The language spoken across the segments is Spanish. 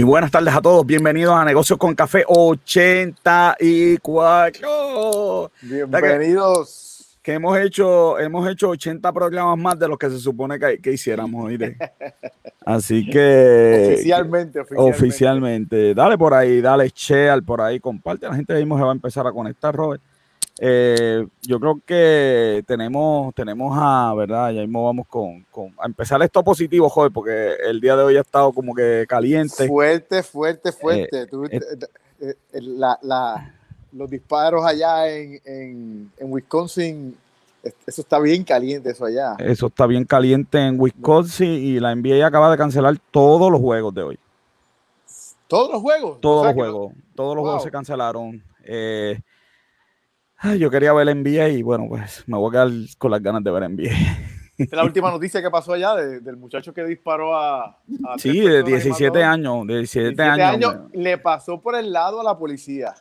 Y buenas tardes a todos, bienvenidos a Negocios con Café 84. Bienvenidos. Que, hemos hecho, hemos hecho 80 programas más de los que se supone que, que hiciéramos. Así que. Oficialmente, oficialmente, oficialmente. Dale por ahí, dale share por ahí, comparte. La gente mismo se va a empezar a conectar, Robert. Eh, yo creo que tenemos, tenemos a, ¿verdad? Ya mismo vamos con, a empezar esto positivo, joder, porque el día de hoy ha estado como que caliente. Fuerte, fuerte, fuerte. Eh, eh, los disparos allá en, Wisconsin, eso está bien caliente, eso allá. Eso está bien caliente en Wisconsin y la NBA acaba de cancelar todos los juegos de hoy. ¿Todos los juegos? Todos los juegos. Todos los juegos se cancelaron. Eh, yo quería ver NBA y bueno, pues me voy a quedar con las ganas de ver NBA. es la última noticia que pasó allá del muchacho que disparó a. sí, de 17 años. De 17, años. Le pasó por el lado a la policía.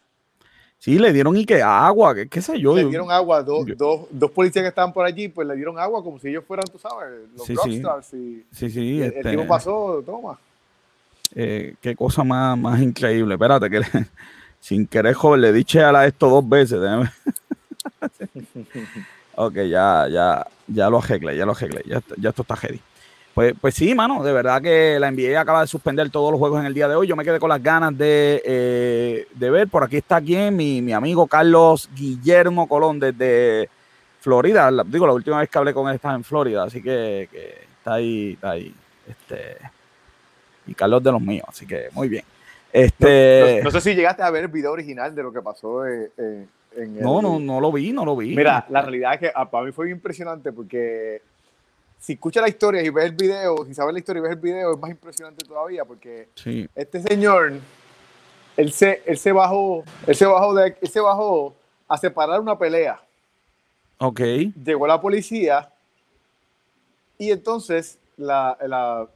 Sí, le dieron y que agua, qué, sé yo. Le dieron agua, dos, dos, policías que estaban por allí, pues le dieron agua como si ellos fueran, tú sabes, los sí, rockstars. Sí, sí, sí. el, este, tipo pasó, toma. Eh, qué cosa más, más increíble. Espérate, que sin querer, joven, le dije a la esto dos veces. ok, ya, ya, ya lo arreglé, ya lo arreglé, ya, ya esto está heavy. Pues, pues sí, mano, de verdad que la NBA acaba de suspender todos los juegos en el día de hoy. Yo me quedé con las ganas de, eh, ver. Por aquí está aquí mi, mi, amigo Carlos Guillermo Colón desde Florida. digo, la última vez que hablé con él estaba en Florida, así que, está ahí, está ahí. Este, y Carlos de los míos, así que muy bien. Este, no, sé si llegaste a ver el video original de lo que pasó eh, eh, en el, No, no, no lo vi, no lo vi. Mira, la realidad es que ah, para mí fue impresionante porque si escuchas la historia y ves el video, si sabes la historia y ves el video, es más impresionante todavía porque este señor, él se, él se bajó, él se bajó, de, él se bajó a separar una pelea. Ok. Llegó la policía y entonces la, la,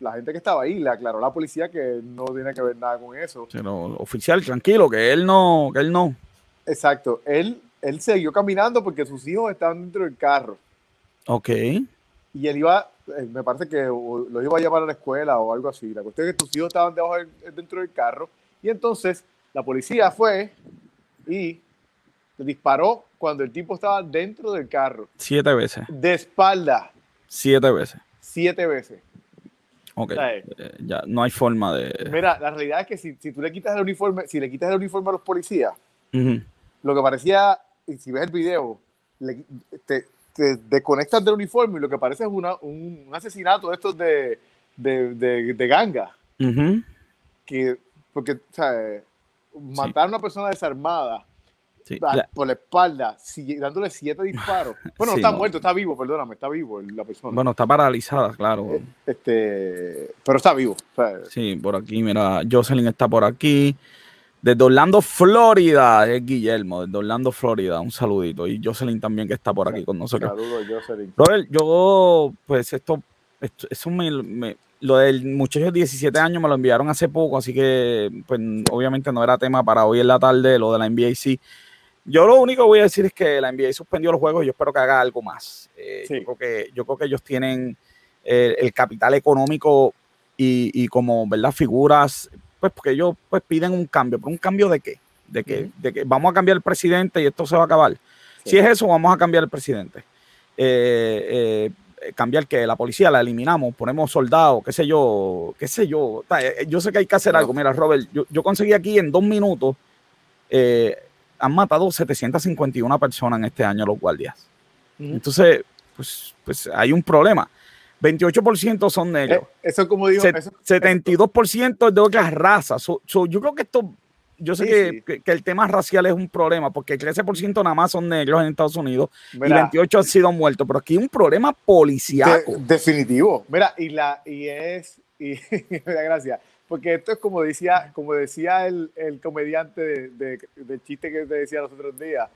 la gente que estaba ahí le aclaró a la policía que no tiene que ver nada con eso. Sino, oficial, tranquilo, que él no, que él no. Exacto. Él, él siguió caminando porque sus hijos estaban dentro del carro. Ok y él iba, eh, me parece que lo iba a llamar a la escuela o algo así. La cuestión es que tus hijos estaban debajo dentro del carro y entonces la policía fue y le disparó cuando el tipo estaba dentro del carro. Siete veces. De espalda. Siete veces. Siete veces. Ok. Eh, ya no hay forma de. Mira, la realidad es que si, si, tú le quitas el uniforme, si le quitas el uniforme a los policías, lo que parecía, y si ves el video, le, te, te desconectas del uniforme y lo que parece es una, un, asesinato de estos de, de, de, ganga. Que, porque, o sea, matar a una persona desarmada por la espalda, dándole siete disparos. Bueno, está muerto, está vivo, perdóname, está vivo la persona. Bueno, está paralizada, claro. Eh, este, pero está vivo. sí, por aquí, mira, Jocelyn está por aquí. Desde Orlando, Florida, es Guillermo, desde Orlando, Florida, un saludito. Y Jocelyn también que está por aquí con nosotros. Saludos, Jocelyn. Robert, yo, pues esto, eso me, lo del muchacho de 17 años me lo enviaron hace poco, así que, pues obviamente no era tema para hoy en la tarde, lo de la NBA sí. Yo lo único que voy a decir es que la NBA suspendió los juegos y yo espero que haga algo más. Eh, yo, creo que, yo creo que ellos tienen eh, el capital económico y, y como, ¿verdad? Figuras pues porque ellos pues piden un cambio, pero un cambio de qué? De que, de que vamos a cambiar el presidente y esto se va a acabar. Si es eso, vamos a cambiar el presidente. Eh, eh, cambiar que la policía la eliminamos, ponemos soldados, qué sé yo, qué sé yo. Eh, yo sé que hay que hacer algo. Mira, Robert, yo, conseguí aquí en dos minutos, han matado 751 personas en este año los guardias. Entonces, pues, pues hay un problema. 28% son negros. Eh, eso como dijo. 72% es de otras razas. yo creo que esto, yo sé que, el tema racial es un problema, porque el 13% nada más son negros en Estados Unidos y 28 han sido muertos, pero aquí hay un problema policiaco. definitivo. Mira, y la, y es, y gracias, porque esto es como decía, como decía el, el comediante de, del chiste que te decía los otros días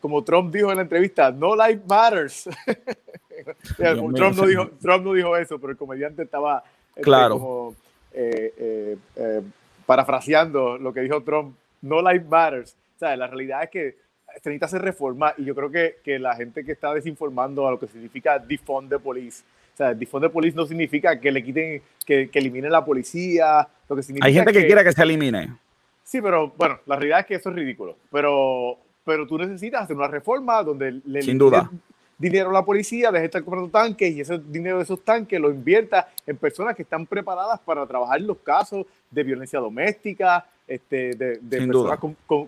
como, Trump dijo en la entrevista, no life matters. Trump, no dijo, Trump no dijo eso, pero el comediante estaba este, claro. como eh, eh, eh, parafraseando lo que dijo Trump, no life matters. O sea, la realidad es que se necesita hacer reforma y yo creo que, que la gente que está desinformando a lo que significa defund the police, sea, defund the police no significa que le quiten, que, que eliminen la policía, lo que significa Hay gente que, quiere que se elimine. Sí, pero bueno, la realidad es que eso es ridículo, pero, pero tú necesitas hacer una reforma donde le Sin duda. dinero a la policía, deje de estar comprando tanques y ese dinero de esos tanques lo invierta en personas que están preparadas para trabajar los casos de violencia doméstica, este, de, personas con, con,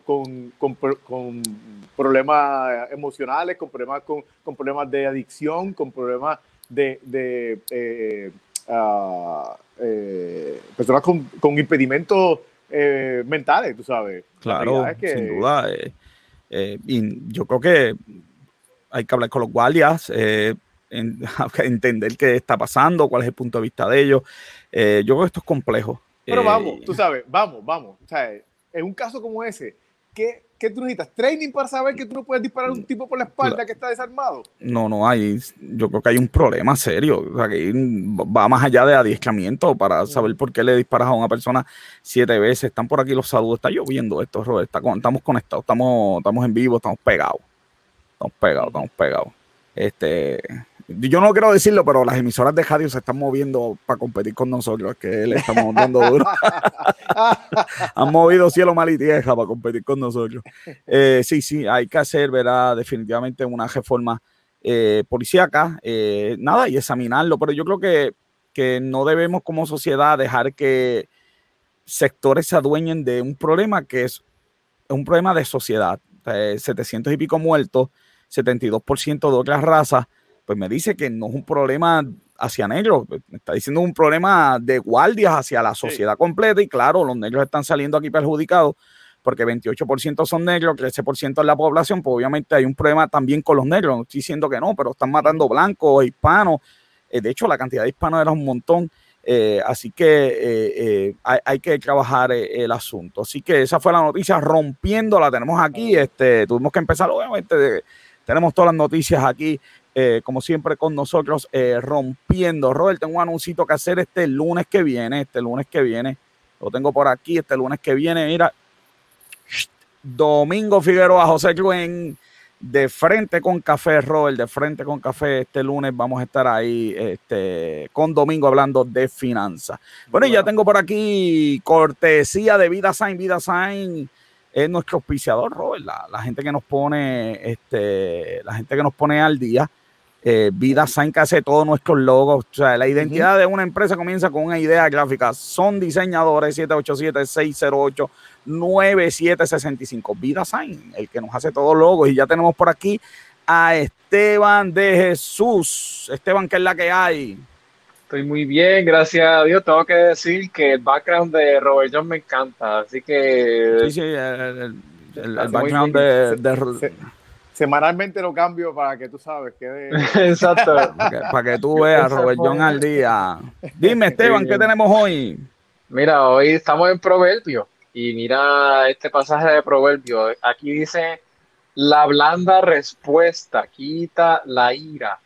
con, con, problemas emocionales, con problemas, con, problemas de adicción, con problemas de, de eh, ah, eh, personas con, impedimentos eh, mentales, tú sabes. Claro, sin duda. y yo creo que hay que hablar con los guardias, entender qué está pasando, cuál es el punto de vista de ellos. Yo creo que esto es complejo. Pero vamos, tú sabes, vamos, vamos. O sea, en un caso como ese, ¿qué, ¿qué tú necesitas? ¿Training para saber que tú no puedes disparar a un tipo por la espalda que está desarmado? No, no hay. Yo creo que hay un problema serio. O sea, que va más allá de adiestramiento para saber por qué le disparas a una persona siete veces. Están por aquí los saludos. Está lloviendo esto, Robert. estamos conectados, estamos, estamos en vivo, estamos pegados. Estamos pegados, estamos pegados. Este, yo no quiero decirlo, pero las emisoras de radio se están moviendo para competir con nosotros, que le estamos dando duro. Han movido cielo, mal y tierra para competir con nosotros. Eh, sí, sí, hay que hacer, verá, definitivamente una reforma eh, policíaca, eh, nada, y examinarlo, pero yo creo que, que no debemos como sociedad dejar que sectores se adueñen de un problema que es un problema de sociedad. 700 y pico muertos 72% de otras razas, pues me dice que no es un problema hacia negros, pues, está diciendo un problema de guardias hacia la sociedad completa y claro, los negros están saliendo aquí perjudicados porque 28% son negros, 13% es la población, pues obviamente hay un problema también con los negros, no estoy diciendo que no, pero están matando blancos, hispanos, eh, de hecho la cantidad de hispanos era un montón, eh, así que eh, hay, hay, que trabajar el asunto. Así que esa fue la noticia rompiendo, la tenemos aquí, este, tuvimos que empezar obviamente de tenemos todas las noticias aquí, eh, como siempre, con nosotros, eh, rompiendo. Robert, tengo un anuncio que hacer este lunes que viene, este lunes que viene. Lo tengo por aquí, este lunes que viene. Mira, Domingo Figueroa, José Cruen, de frente con café, Robert, de frente con café. Este lunes vamos a estar ahí este, con Domingo hablando de finanzas. Bueno, y ya tengo por aquí cortesía de Vida Sign, Vida Sign es nuestro auspiciador, Robert, la, gente que nos pone, este, la gente que nos pone al día. Eh, Vida Sign que hace todos nuestros logos. O sea, la identidad de una empresa comienza con una idea gráfica. Son diseñadores 787-608-9765. Vida Sign, el que nos hace todos los logos. Y ya tenemos por aquí a Esteban de Jesús. Esteban, ¿qué es la que hay? Estoy muy bien, gracias a Dios. Tengo que decir que el background de Robert John me encanta, así que... Sí, sí, el, background de... semanalmente lo cambio para que tú sabes que... Exacto. Para que, tú veas Robert John al día. Dime, Esteban, ¿qué tenemos hoy? Mira, hoy estamos en Proverbio y mira este pasaje de Proverbio. Aquí dice, la blanda respuesta quita la ira,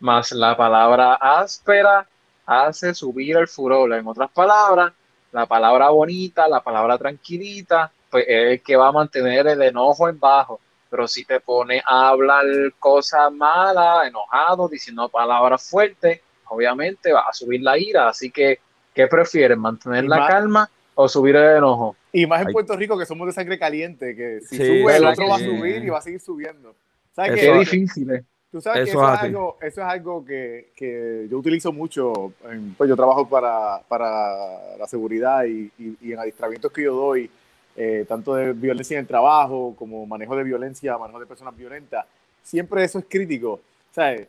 más la palabra áspera hace subir el furor. En otras palabras, la palabra bonita, la palabra tranquilita, pues es el que va a mantener el enojo en bajo. Pero si te pone a hablar cosas malas, enojado, diciendo palabras fuertes, obviamente va a subir la ira. Así que, ¿qué prefieres? ¿Mantener la calma o subir el enojo? Y más en Puerto Rico, que somos de sangre caliente, que si sube, el otro va a subir y va a seguir subiendo. ¿Sabes qué? difícil, ¿eh? Tú sabes eso que eso es, algo, eso es algo que, que, yo utilizo mucho. pues yo trabajo para, para la seguridad y, y, en adiestramientos que yo doy, eh, tanto de violencia en el trabajo como manejo de violencia, manejo de personas violentas. Siempre eso es crítico. ¿Sabes?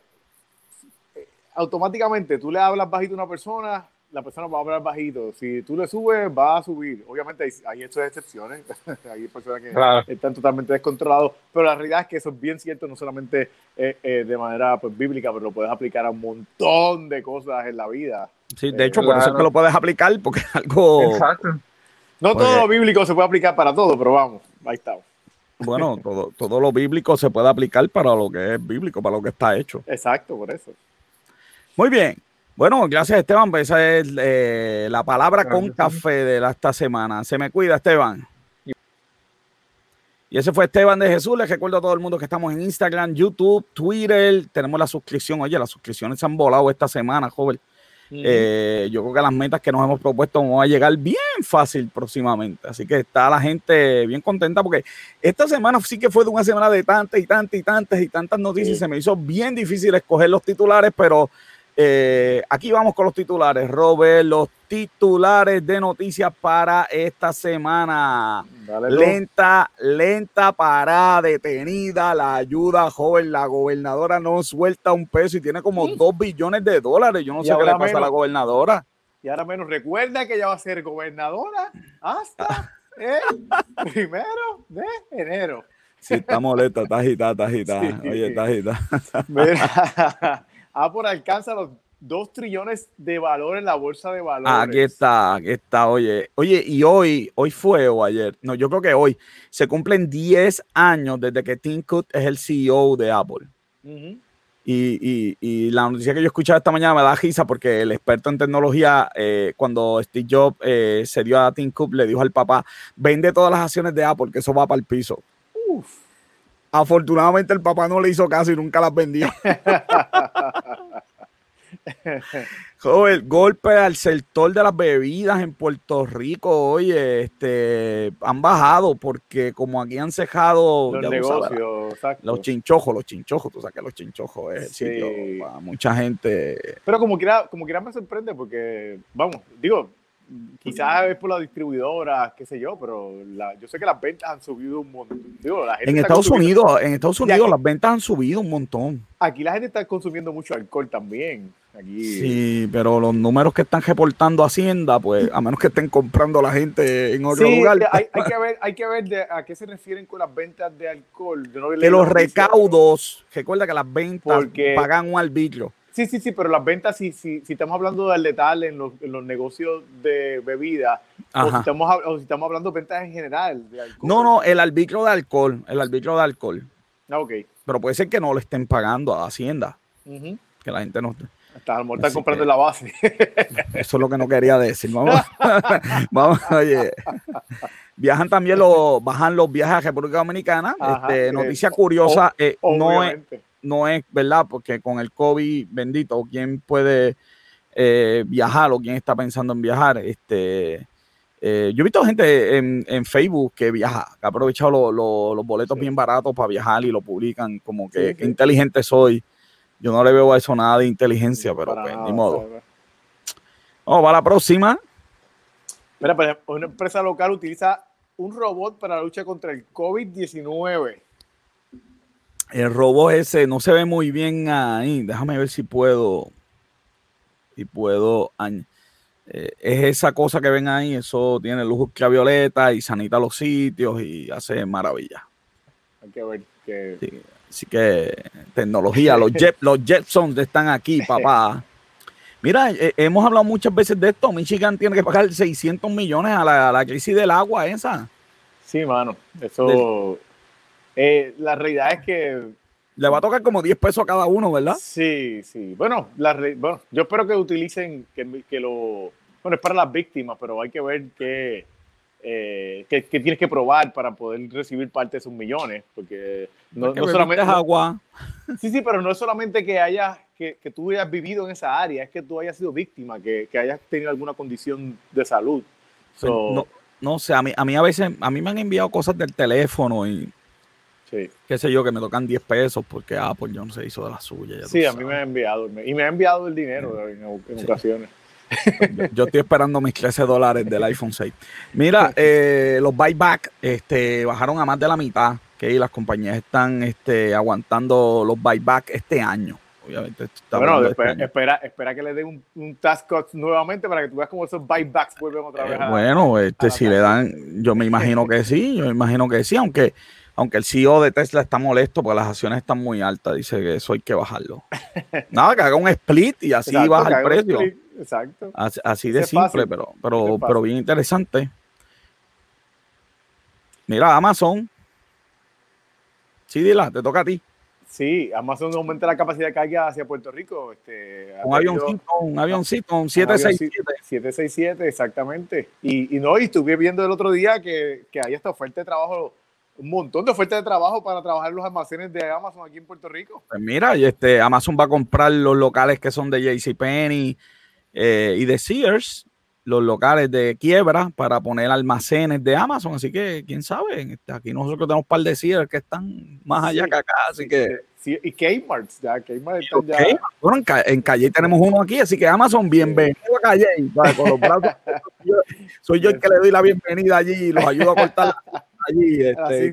Eh, automáticamente tú le hablas bajito a una persona la persona va a hablar bajito. Si tú le subes, va a subir. Obviamente hay, hay estas excepciones. hay personas que están totalmente descontrolados. Pero la realidad es que eso es bien cierto, no solamente eh, eh, de manera pues, bíblica, pero lo puedes aplicar a un montón de cosas en la vida. Sí, de hecho, por eso es que lo puedes aplicar, porque es algo. Exacto. No todo lo bíblico se puede aplicar para todo, pero vamos, ahí está. Bueno, todo, todo lo bíblico se puede aplicar para lo que es bíblico, para lo que está hecho. Exacto, por eso. Muy bien. Bueno, gracias Esteban, pues esa es eh, la palabra con café de esta semana. Se me cuida Esteban. Y ese fue Esteban de Jesús. Les recuerdo a todo el mundo que estamos en Instagram, YouTube, Twitter. Tenemos la suscripción. Oye, las suscripciones se han volado esta semana, joven. Eh, yo creo que las metas que nos hemos propuesto vamos a llegar bien fácil próximamente. Así que está la gente bien contenta porque esta semana sí que fue de una semana de tantas y tantas y tantas y tantas noticias. Se me hizo bien difícil escoger los titulares, pero eh, aquí vamos con los titulares, Robert, los titulares de noticias para esta semana. lenta, lenta parada, detenida, la ayuda joven, la gobernadora no suelta un peso y tiene como dos billones de dólares. Yo no sé qué le pasa a la gobernadora. Y ahora menos, recuerda que ella va a ser gobernadora hasta el primero de enero. Sí, está molesta, está agitada, está agitada. Oye, está agitada. Apple alcanza los 2 trillones de valor en la bolsa de valores. Aquí está, aquí está, oye. Oye, y hoy, hoy fue o ayer, no, yo creo que hoy se cumplen 10 años desde que Tim Cook es el CEO de Apple. y, la noticia que yo escuchaba esta mañana me da risa porque el experto en tecnología, eh, cuando Steve Jobs eh, se dio a Tim Cook, le dijo al papá, vende todas las acciones de Apple, que eso va para el piso. Uf. Afortunadamente el papá no le hizo caso y nunca las vendió. Joder, golpe al sector de las bebidas en Puerto Rico, oye, este, han bajado porque como aquí han cejado los negocios, los chinchojos, los chinchojos, tú sabes que los chinchojos es el para mucha gente. Pero como quiera, como quiera me sorprende porque, vamos, digo, quizás es por la distribuidora, qué sé yo, pero yo sé que las ventas han subido un montón. en, Estados Unidos, en Estados Unidos, las ventas han subido un montón. Aquí la gente está consumiendo mucho alcohol también. Aquí, sí, pero los números que están reportando Hacienda, pues a menos que estén comprando la gente en otro lugar. Hay, hay, que ver, hay que ver a qué se refieren con las ventas de alcohol. de los recaudos, recuerda que las ventas pagan un arbitrio Sí, sí, sí, pero las ventas, si, si, si estamos hablando del letal en los, en los negocios de bebida, o si, estamos, o si estamos hablando de ventas en general. De alcohol. No, no, el arbitrio de alcohol, el arbitrio de alcohol. Ah, ok. Pero puede ser que no le estén pagando a Hacienda. Que la gente no... Hasta a lo están comprando la base. Eso es lo que no quería decir. Vamos, vamos oye. Viajan también los, bajan los viajes a República Dominicana. este, noticia curiosa, eh, no es no es verdad, porque con el COVID bendito, ¿quién puede eh, viajar o quién está pensando en viajar? Este, eh, yo he visto gente en, Facebook que viaja, que ha aprovechado los boletos bien baratos para viajar y lo publican como que inteligente soy. Yo no le veo a eso nada de inteligencia, pero pues, ni modo. Vamos, va la próxima. Mira, pues, una empresa local utiliza un robot para la lucha contra el COVID-19. El robot ese no se ve muy bien ahí. Déjame ver si puedo. Si puedo. Eh, es esa cosa que ven ahí. Eso tiene luz ultravioleta y sanita los sitios y hace maravilla. Hay que ver que. así que tecnología. los, jet, los Jetsons están aquí, papá. Mira, eh, hemos hablado muchas veces de esto. Michigan tiene que pagar 600 millones a la, crisis del agua esa. Sí, mano. Eso. Eh, la realidad es que... Le va a tocar como 10 pesos a cada uno, ¿verdad? Sí, sí. Bueno, la, bueno yo espero que utilicen, que, que, lo... Bueno, es para las víctimas, pero hay que ver qué, eh, que, tienes que probar para poder recibir parte de esos millones, porque no, no solamente... agua. Sí, sí, pero no es solamente que, haya, que, que, tú hayas vivido en esa área, es que tú hayas sido víctima, que, que hayas tenido alguna condición de salud. Pues no, no sé, a mí, a mí a veces, a mí me han enviado cosas del teléfono y Sí. Qué sé yo, que me tocan 10 pesos porque Apple John se hizo de la suya. sí, a mí me ha enviado. Y me ha enviado el dinero en, ocasiones. Yo, estoy esperando mis 13 dólares del iPhone 6. Mira, eh, los buyback este, bajaron a más de la mitad. Que las compañías están este, aguantando los buyback este año. Obviamente. Bueno, este espera, espera, que le den un, task cut nuevamente para que tú veas cómo esos buybacks vuelven otra vez. Eh, bueno, este, si le dan, yo me imagino que sí, yo me imagino que sí, aunque aunque el CEO de Tesla está molesto porque las acciones están muy altas, dice que eso hay que bajarlo. Nada, que haga un split y así baja el precio. Exacto. Así, de simple, pero, pero, pero bien interesante. Mira, Amazon. Sí, Dila, te toca a ti. Sí, Amazon aumenta la capacidad de carga hacia Puerto Rico. Este, un avioncito, un avioncito, un 767. 767, exactamente. Y, y no, y estuve viendo el otro día que, que hay esta oferta de trabajo un montón de ofertas de trabajo para trabajar en los almacenes de Amazon aquí en Puerto Rico. Pues mira, este, Amazon va a comprar los locales que son de JCPenney eh, y de Sears, los locales de quiebra para poner almacenes de Amazon. Así que, quién sabe, este, aquí nosotros tenemos un par de Sears que están más allá que acá. Así que. Sí, y Kmart, ya, Kmart ya. Bueno, en, Calle tenemos uno aquí, así que Amazon, bienvenido a Calle. soy yo el que le doy la bienvenida allí y los ayudo a cortar allí. Este,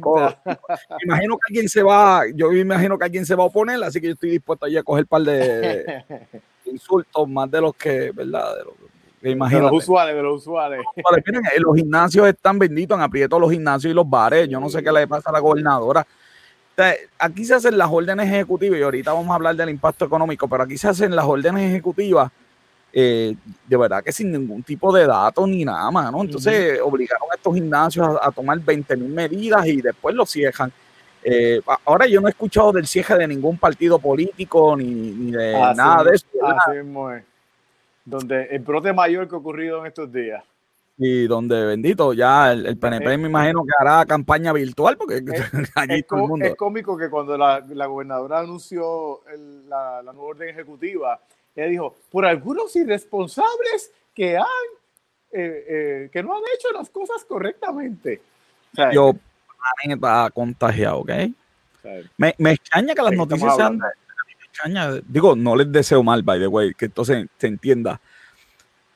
imagino que alguien se va, yo imagino que alguien se va a oponer, así que yo estoy dispuesto allí a coger un par de, insultos más de los que, ¿verdad? De los, de los usuarios, de los usuarios. Miren, eh, los gimnasios están benditos, han aprieto los gimnasios y los bares. Yo no sé qué le pasa a la gobernadora. aquí se hacen las órdenes ejecutivas y ahorita vamos a hablar del impacto económico, pero aquí se hacen las órdenes ejecutivas eh, de verdad que sin ningún tipo de datos ni nada más, ¿no? Entonces obligaron a estos gimnasios a, tomar 20 mil medidas y después los cierran. Eh, ahora yo no he escuchado del cierre de ningún partido político ni, de nada de eso. Donde el brote mayor que ha ocurrido en estos días. Y donde, bendito, ya el, PNP me imagino que hará campaña virtual porque es, allí todo el mundo. Es cómico que cuando la, gobernadora anunció la, la nueva orden ejecutiva, ella dijo, por algunos irresponsables que han, eh, eh, que no han hecho las cosas correctamente. Yo, planeta contagiado, ¿ok? me, me, extraña que las noticias sean... Me extraña, digo, no les deseo mal, by the way, que entonces se entienda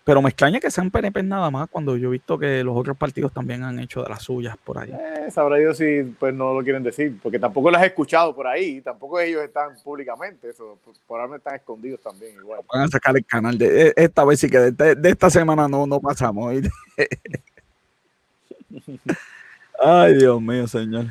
pero me extraña que sean PNP nada más cuando yo he visto que los otros partidos también han hecho de las suyas por ahí. Eh, sabrá Dios si pues no lo quieren decir, porque tampoco las he escuchado por ahí, tampoco ellos están públicamente, eso, por ahora están escondidos también igual. Van a sacar el canal de esta vez sí que de, esta semana no, no pasamos. Ay, Dios mío, señor.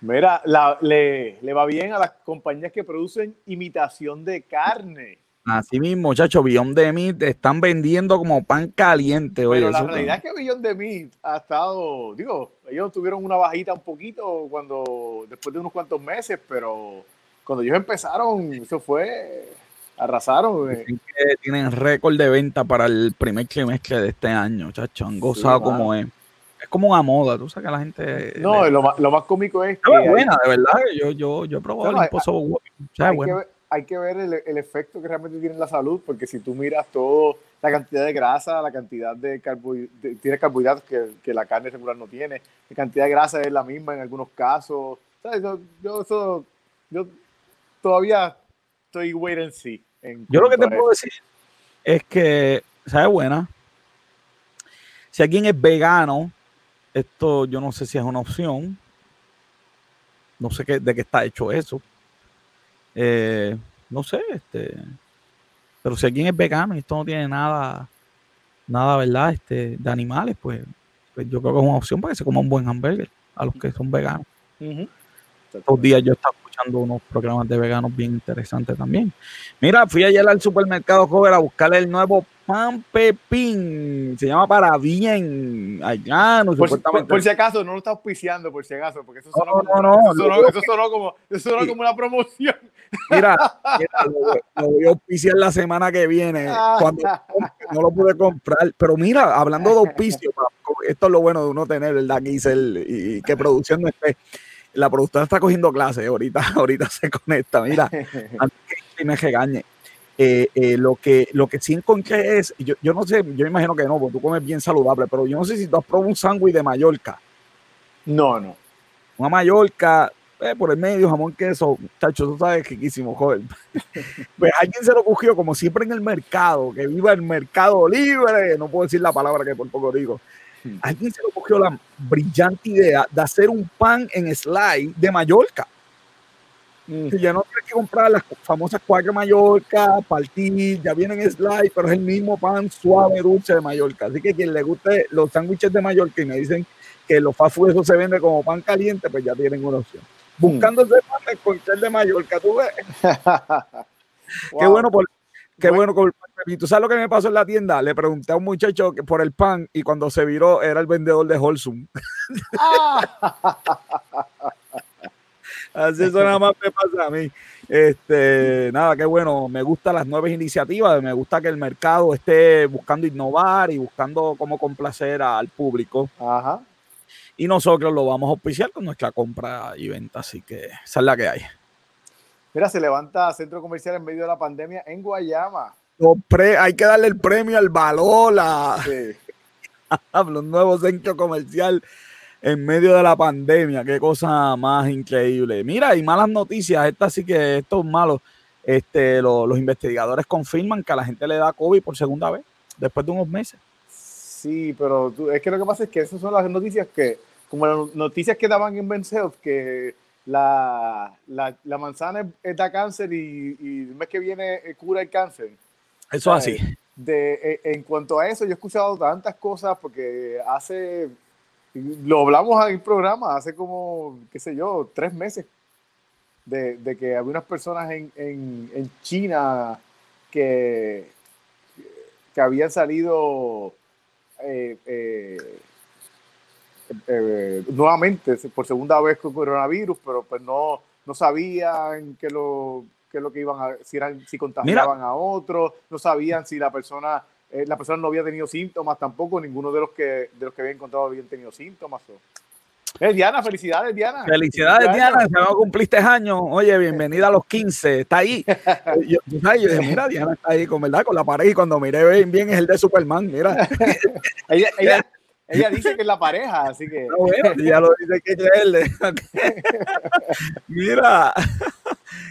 Mira, le, le va bien a las compañías que producen imitación de carne. Así mismo, muchachos, Beyond de Meat están vendiendo como pan caliente. Pero la realidad es que Beyond de Meat ha estado, digo, ellos tuvieron una bajita un poquito cuando, después de unos cuantos meses, pero cuando ellos empezaron, eso fue, arrasaron. Eh. tienen récord de venta para el primer trimestre de este año, muchachos, han gozado como es. Es como una moda, tú sabes que la gente... No, lo, más, lo más cómico es que... Es buena, de verdad, yo, yo, yo he probado el imposo, o sea, bueno hay que ver el, el, efecto que realmente tiene en la salud, porque si tú miras todo, la cantidad de grasa, la cantidad de, carbohidratos, tiene carbohidratos que, que, la carne regular no tiene, la cantidad de grasa es la misma en algunos casos. Yo, yo, eso, yo todavía estoy wait and see. yo lo que te puedo decir es que sabe buena. Si alguien es vegano, esto yo no sé si es una opción. No sé qué, de qué está hecho eso eh, no sé, este, pero si alguien es vegano y esto no tiene nada, nada, ¿verdad? Este, de animales, pues, pues yo creo que es una opción para que se coma un buen hamburger a los que son veganos. Estos días yo estaba escuchando unos programas de veganos bien interesantes también. Mira, fui ayer al supermercado joven a buscarle el nuevo pan pepín. Se llama para bien allá, por, supuestamente. Por, si acaso, no lo está auspiciando, por si acaso, porque eso sonó, no, no, no, eso sonó, eso sonó como, eso sonó como una promoción. Mira, lo, voy a auspiciar la semana que viene, cuando no lo pude comprar. Pero mira, hablando de auspicio, esto es lo bueno de uno tener, ¿verdad? Y, y que producción no esté la productora está cogiendo clases, ahorita, ahorita se conecta, mira, antes que me regañe. Eh, eh, lo, que, lo que sí encontré es, yo, yo no sé, yo imagino que no, porque tú comes bien saludable, pero yo no sé si tú has probado un sándwich de Mallorca. No, no. Una Mallorca, eh, por el medio, jamón, queso, chacho, tú sabes, riquísimo, joven. pues alguien se lo cogió, como siempre en el mercado, que viva el mercado libre, no puedo decir la palabra que por poco digo. Hmm. Alguien se lo cogió la brillante idea de hacer un pan en slide de Mallorca. Mm. ya no tienes que comprar las famosas cuatro Mallorca, partir, ya vienen en slide, pero es el mismo pan suave, dulce de Mallorca. Así que quien le guste los sándwiches de Mallorca y me dicen que los fast food eso se vende como pan caliente, pues ya tienen una opción. Mm. Buscando ese pan de de Mallorca, tú ves. Qué bueno por Qué bueno con el ¿Tú sabes lo que me pasó en la tienda? Le pregunté a un muchacho por el pan y cuando se viró era el vendedor de Holsum. Así eso nada más me pasa a mí. Este, nada, qué bueno. Me gustan las nuevas iniciativas. Me gusta que el mercado esté buscando innovar y buscando cómo complacer al público. Ajá. y nosotros lo vamos a auspiciar con nuestra compra y venta, así que esa es la que hay. Mira, se levanta centro comercial en medio de la pandemia en Guayama. hay que darle el premio al Balola. Sí. un nuevo centro comercial en medio de la pandemia. Qué cosa más increíble. Mira, y malas noticias. Esta sí que esto es malo. Este, los investigadores confirman que a la gente le da COVID por segunda vez después de unos meses. Sí, pero es que lo que pasa es que esas son las noticias que, como las noticias que daban en Ben que la, la, manzana da cáncer y, el mes que viene eh, cura el cáncer. Eso es así. De, eh, en cuanto a eso, yo he escuchado tantas cosas porque hace, lo hablamos en el programa, hace como, qué sé yo, tres meses, de, de que había unas personas en, en, en China que, que habían salido eh, eh, eh, nuevamente por segunda vez con coronavirus, pero pues no, no sabían que lo, que lo que iban a, si, eran, si contagiaban a otros, no sabían si la persona, la persona no había tenido síntomas tampoco, ninguno de los que, de los que habían encontrado habían tenido síntomas. Diana, felicidades, Diana. Felicidades, Diana, se no cumpliste años. Oye, bienvenida a los 15. Está ahí. Yo, dije, mira, Diana está ahí con, ¿verdad? con la pareja y cuando miré bien, bien es el de Superman, mira. ella, ella, dice que es la pareja, así que. No, bueno, ya lo dice que es él. mira,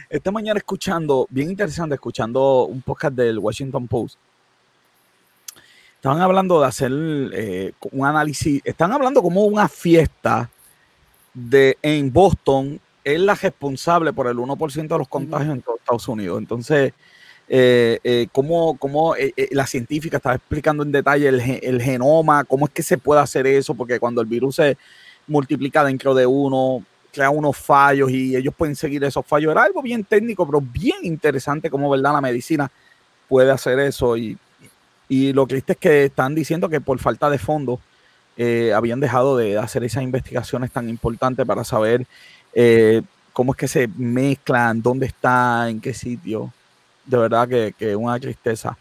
esta mañana escuchando, bien interesante, escuchando un podcast del Washington Post Estaban hablando de hacer eh, un análisis, están hablando como una fiesta de en Boston es la responsable por el 1% de los contagios en todo Estados Unidos. Entonces, eh, eh, cómo, cómo la científica estaba explicando en detalle el, genoma, cómo es que se puede hacer eso, porque cuando el virus se multiplica dentro de uno, crea unos fallos y ellos pueden seguir esos fallos. Era algo bien técnico, pero bien interesante cómo, ¿verdad? La medicina puede hacer eso y y lo triste es que están diciendo que por falta de fondos eh, habían dejado de hacer esas investigaciones tan importantes para saber eh, cómo es que se mezclan, dónde está, en qué sitio. De verdad que es una tristeza.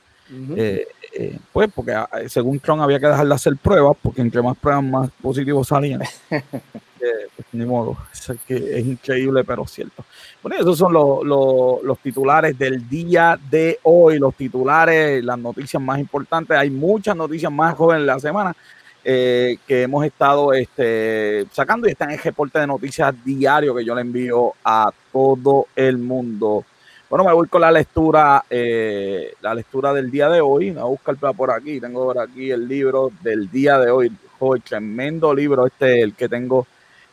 Eh, pues porque ah, según Trump había que dejar de hacer pruebas, porque entre más pruebas más positivos salían. Pues, ni modo, es, que es increíble, pero cierto. Bueno, esos son los titulares del día de hoy, los titulares, las noticias más importantes. Hay muchas noticias más jóvenes la semana eh, que hemos estado este, sacando y están en el reporte de noticias diario que yo le envío a todo el mundo. Bueno, me voy con la lectura, eh, la lectura del día de hoy. Voy a buscar por aquí. Tengo por aquí el libro del día de hoy. Hoy, tremendo libro este, el que tengo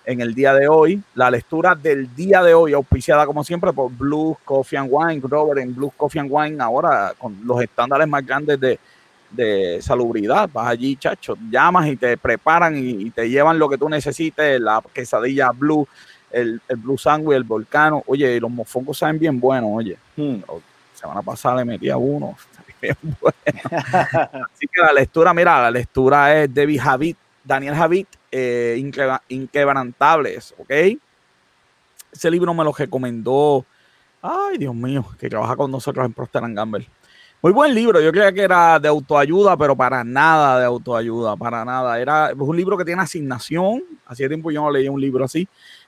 en el día de hoy. La lectura del día de hoy, auspiciada como siempre por Blue Coffee and Wine, Robert en Blue Coffee and Wine, ahora con los estándares más grandes de, de salubridad. Vas allí, chacho, llamas y te preparan y, te llevan lo que tú necesites, la quesadilla Blue, el, el Blue Sandwich, el volcano. Oye, los mofongos saben bien buenos, oye. Hmm. Semana pasada le metí a uno. Así que la lectura, mira, la lectura es de Javid, Daniel Javid, eh, Inquebrantables, ¿ok? Ese libro me lo recomendó, ay Dios mío, que trabaja con nosotros en Procter Gamble. Muy buen libro, yo creía que era de autoayuda, pero para nada de autoayuda, para nada. Era un libro que tiene asignación, hacía tiempo yo no leía un libro así,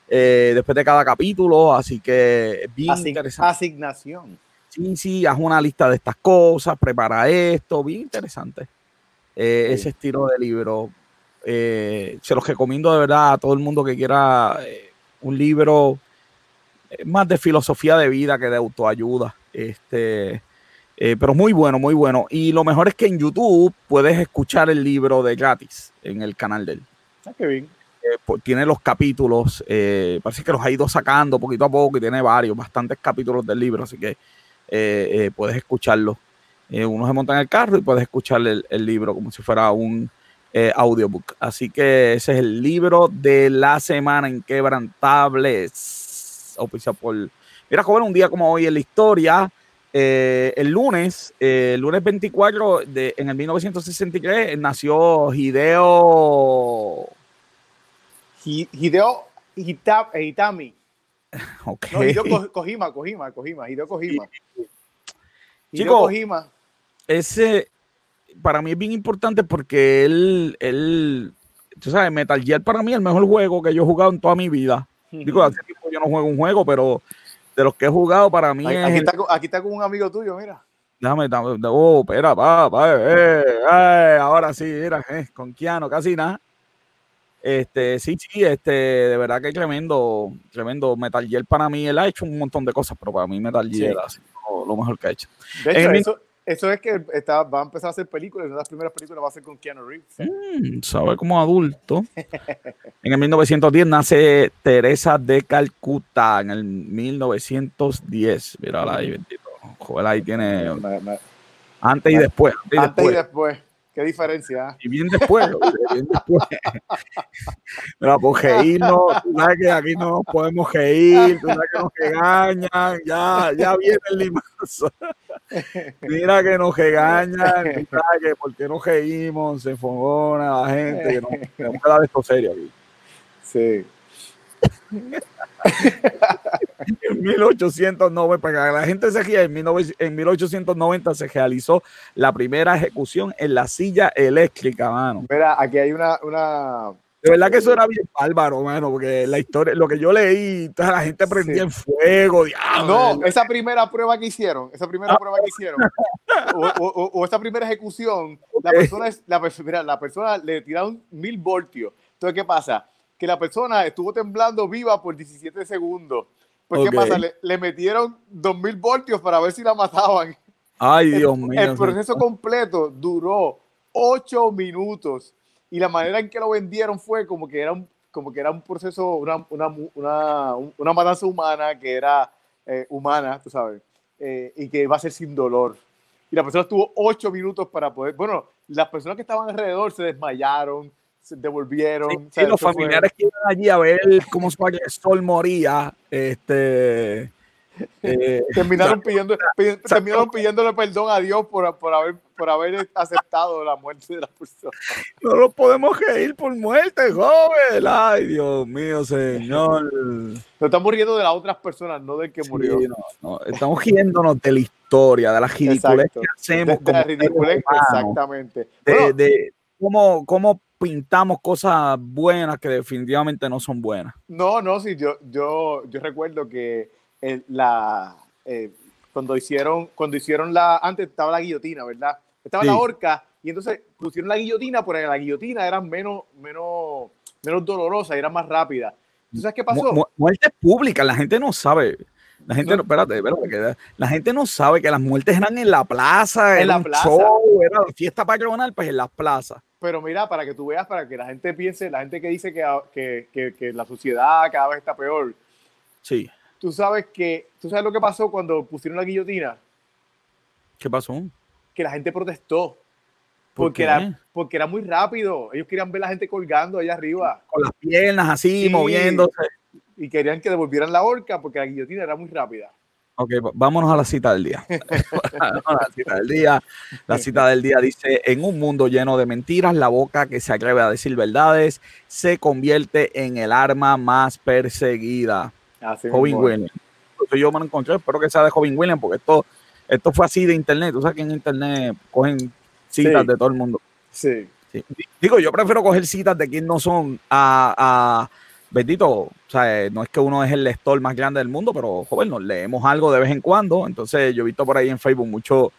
eh, después de cada capítulo, así que bien interesante. Asignación. Sí, sí, haz una lista de estas cosas, prepara esto, bien interesante. Eh, ese estilo de libro. Eh, se los recomiendo de verdad a todo el mundo que quiera eh, un libro eh, más de filosofía de vida que de autoayuda. Este, pero muy bueno, muy bueno. Y lo mejor es que en YouTube puedes escuchar el libro de gratis en el canal de él. Ah, qué bien. Pues, tiene los capítulos, parece que los ha ido sacando poquito a poco y tiene varios, bastantes capítulos del libro, así que puedes escucharlo. uno se monta en el carro y puedes escuchar el libro como si fuera un, eh, audiobook. Así que ese es el libro de la semana inquebrantables. Oficial por. Mira, joven, un día como hoy en la historia. Eh, el lunes, eh, el lunes 24 de, en el 1963, nació Hideo. Hideo Itami. Okay. No, Hideo Kojima, Kojima, Kojima, Hideo Kojima. Hideo Kojima. Ese, para mí es bien importante porque él, él tú sabes, Metal Gear para mí es el mejor juego que yo he jugado en toda mi vida. Digo, hace tiempo yo no juego un juego, pero de los que he jugado para mí aquí, es... Está, aquí está con un amigo tuyo, mira. Déjame, oh, espera, pa, pa, eh, eh, ahora sí, mira, eh, con Keanu, casi nada. Este, sí, sí, este, de verdad que tremendo, tremendo. Metal Gear para mí, él ha hecho un montón de cosas, pero para mí Metal Gear sí. lo, mejor que ha hecho. De hecho, eso, eso, es que está, va a empezar a hacer películas, una de las primeras películas va a ser con Keanu Reeves. Mm, sabe como adulto. en el 1910 nace Teresa de Calcuta, en el 1910. Mira ahí, bendito. Joder, ahí tiene. Antes y después. Antes y después. Qué diferencia. Y bien después, bien después. Mira, pues reírnos, tú sabes que aquí no podemos reír, tú sabes que nos regañan, ya, ya viene el limazo. Mira que nos regañan, que por qué nos reímos, se enfogona la gente, que no, tenemos que dar esto serio aquí. Sí en 1890, para la gente se ría, en, 1890 se realizó la primera ejecución en la silla eléctrica, mano. Mira, aquí hay una, una... De verdad que eso era bien bárbaro, mano, porque la historia, lo que yo leí, toda la gente prendía en fuego. no, esa primera prueba que hicieron, esa primera ah. prueba que hicieron, o, o, esa primera ejecución, la persona, la, mira, la persona le tiraron mil voltios. Entonces, ¿qué pasa? Que la persona estuvo temblando viva por 17 segundos. Pues, ¿qué pasa? Le, metieron 2000 voltios para ver si la mataban. Ay, Dios mío. El proceso completo duró 8 minutos. Y la manera en que lo vendieron fue como que era un, como que era un proceso, una, una, una, una matanza humana que era eh, humana, tú sabes, eh, y que iba a ser sin dolor. Y la persona estuvo 8 minutos para poder. Bueno, las personas que estaban alrededor se desmayaron, devolvieron. Sí, los familiares que iban allí a ver cómo el sol moría, este... Eh, terminaron, pidiendo, terminaron pidiéndole perdón a Dios por, por, haber, por haber aceptado la muerte de la persona. No lo podemos reír por muerte, joven. Ay, Dios mío, Señor. Nos estamos riendo de las otras personas, no del que murió. No, Estamos riéndonos de la historia, de la ridiculez que hacemos. De, la ridiculez, exactamente. De, de cómo, cómo pintamos cosas buenas que definitivamente no son buenas. No, no, sí, yo, yo, yo recuerdo que la, eh, cuando, hicieron, cuando hicieron la, antes estaba la guillotina, ¿verdad? Estaba la horca y entonces pusieron la guillotina, porque la guillotina era menos, menos, menos dolorosa y era más rápida. ¿Tú qué pasó? muerte pública, la gente no sabe. La gente no, espérate, espérate, la gente no sabe que las muertes eran en la plaza, en la plaza. era la fiesta patronal, pues en las plazas. Pero mira, para que tú veas, para que la gente piense, la gente que dice que, que, que, la sociedad cada vez está peor. Sí. Tú sabes que, tú sabes lo que pasó cuando pusieron la guillotina. ¿Qué pasó? Que la gente protestó. porque, era, porque era muy rápido. Ellos querían ver a la gente colgando allá arriba. Con las piernas así, moviéndose. Y querían que devolvieran la horca porque la guillotina era muy rápida. Ok, vámonos a la cita del día. la cita del día. La cita del día dice, en un mundo lleno de mentiras, la boca que se atreve a decir verdades se convierte en el arma más perseguida. Así Williams. yo me lo encontré, espero que sea de Jovin Williams, porque esto, esto fue así de internet. Tú sabes que en internet cogen citas de todo el mundo. Sí. Digo, yo prefiero coger citas de quien no son a bendito, o sea, no es que uno es el lector más grande del mundo, pero joven, nos leemos algo de vez en cuando. Entonces, yo he visto por ahí en Facebook mucho,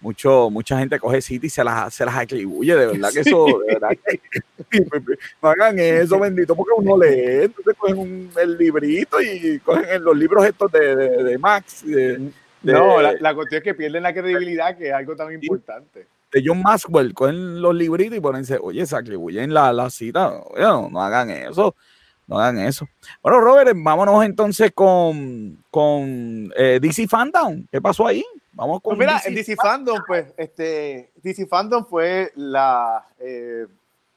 mucho, mucha gente coge City y se las, se las atribuye, de verdad que eso, de verdad que, no hagan eso, bendito, porque uno lee, entonces cogen el librito y cogen los libros estos de, de, Max. no, la, la, cuestión es que pierden la credibilidad, que es algo tan importante. De John Maxwell, cogen los libritos y ponen, oye, se atribuyen la, la cita, no, no hagan eso no hagan eso. Bueno, Robert, vámonos entonces con, con eh, DC Fandom. ¿Qué pasó ahí? Vamos con. Pues mira, DC en DC Fandom, pues, este, DC Fandom fue la. Eh,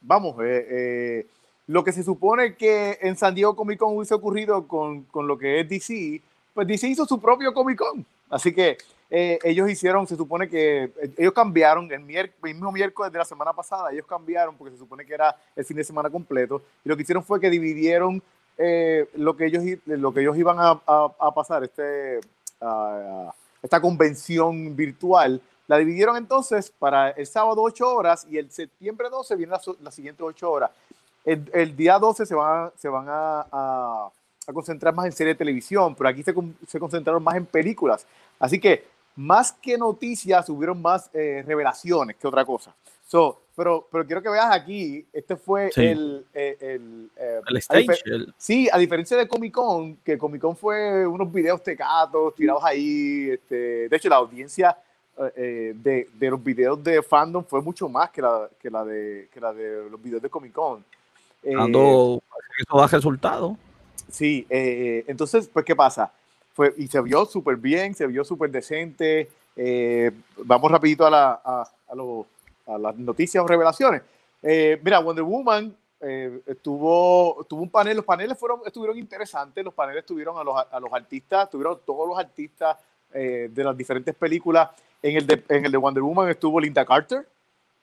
vamos, eh, eh, lo que se supone que en San Diego Comic Con hubiese ocurrido con, con lo que es DC, pues DC hizo su propio Comic Con. Así que eh, ellos hicieron, se supone que eh, ellos cambiaron el, mismo miércoles de la semana pasada, ellos cambiaron porque se supone que era el fin de semana completo, y lo que hicieron fue que dividieron eh, lo, que ellos, lo que ellos iban a, pasar, este, esta convención virtual, la dividieron entonces para el sábado 8 horas y el septiembre 12 viene las la siguientes 8 horas. el, día 12 se van, se van a, a, concentrar más en serie de televisión, pero aquí se, se, concentraron más en películas. Así que más que noticias, hubieron más eh, revelaciones que otra cosa. So, pero, pero quiero que veas aquí, este fue el... Eh, el, eh, el stage. Sí, a diferencia de Comic Con, que Comic Con fue unos videos tecatos tirados ahí. Este, de hecho, la audiencia eh, de, de, los videos de fandom fue mucho más que la, que la, de, que la de los videos de Comic Con. Dando, eso da resultado. Sí, entonces, pues, ¿qué pasa? Fue, y se vio súper bien, se vio súper decente. vamos rapidito a, la, a, a los las noticias o revelaciones. Eh, mira, Wonder Woman eh, tuvo, tuvo un panel, los paneles fueron, estuvieron interesantes, los paneles tuvieron a los, a los artistas, tuvieron todos los artistas eh, de las diferentes películas. En el, de, en el de Wonder Woman estuvo Linda Carter.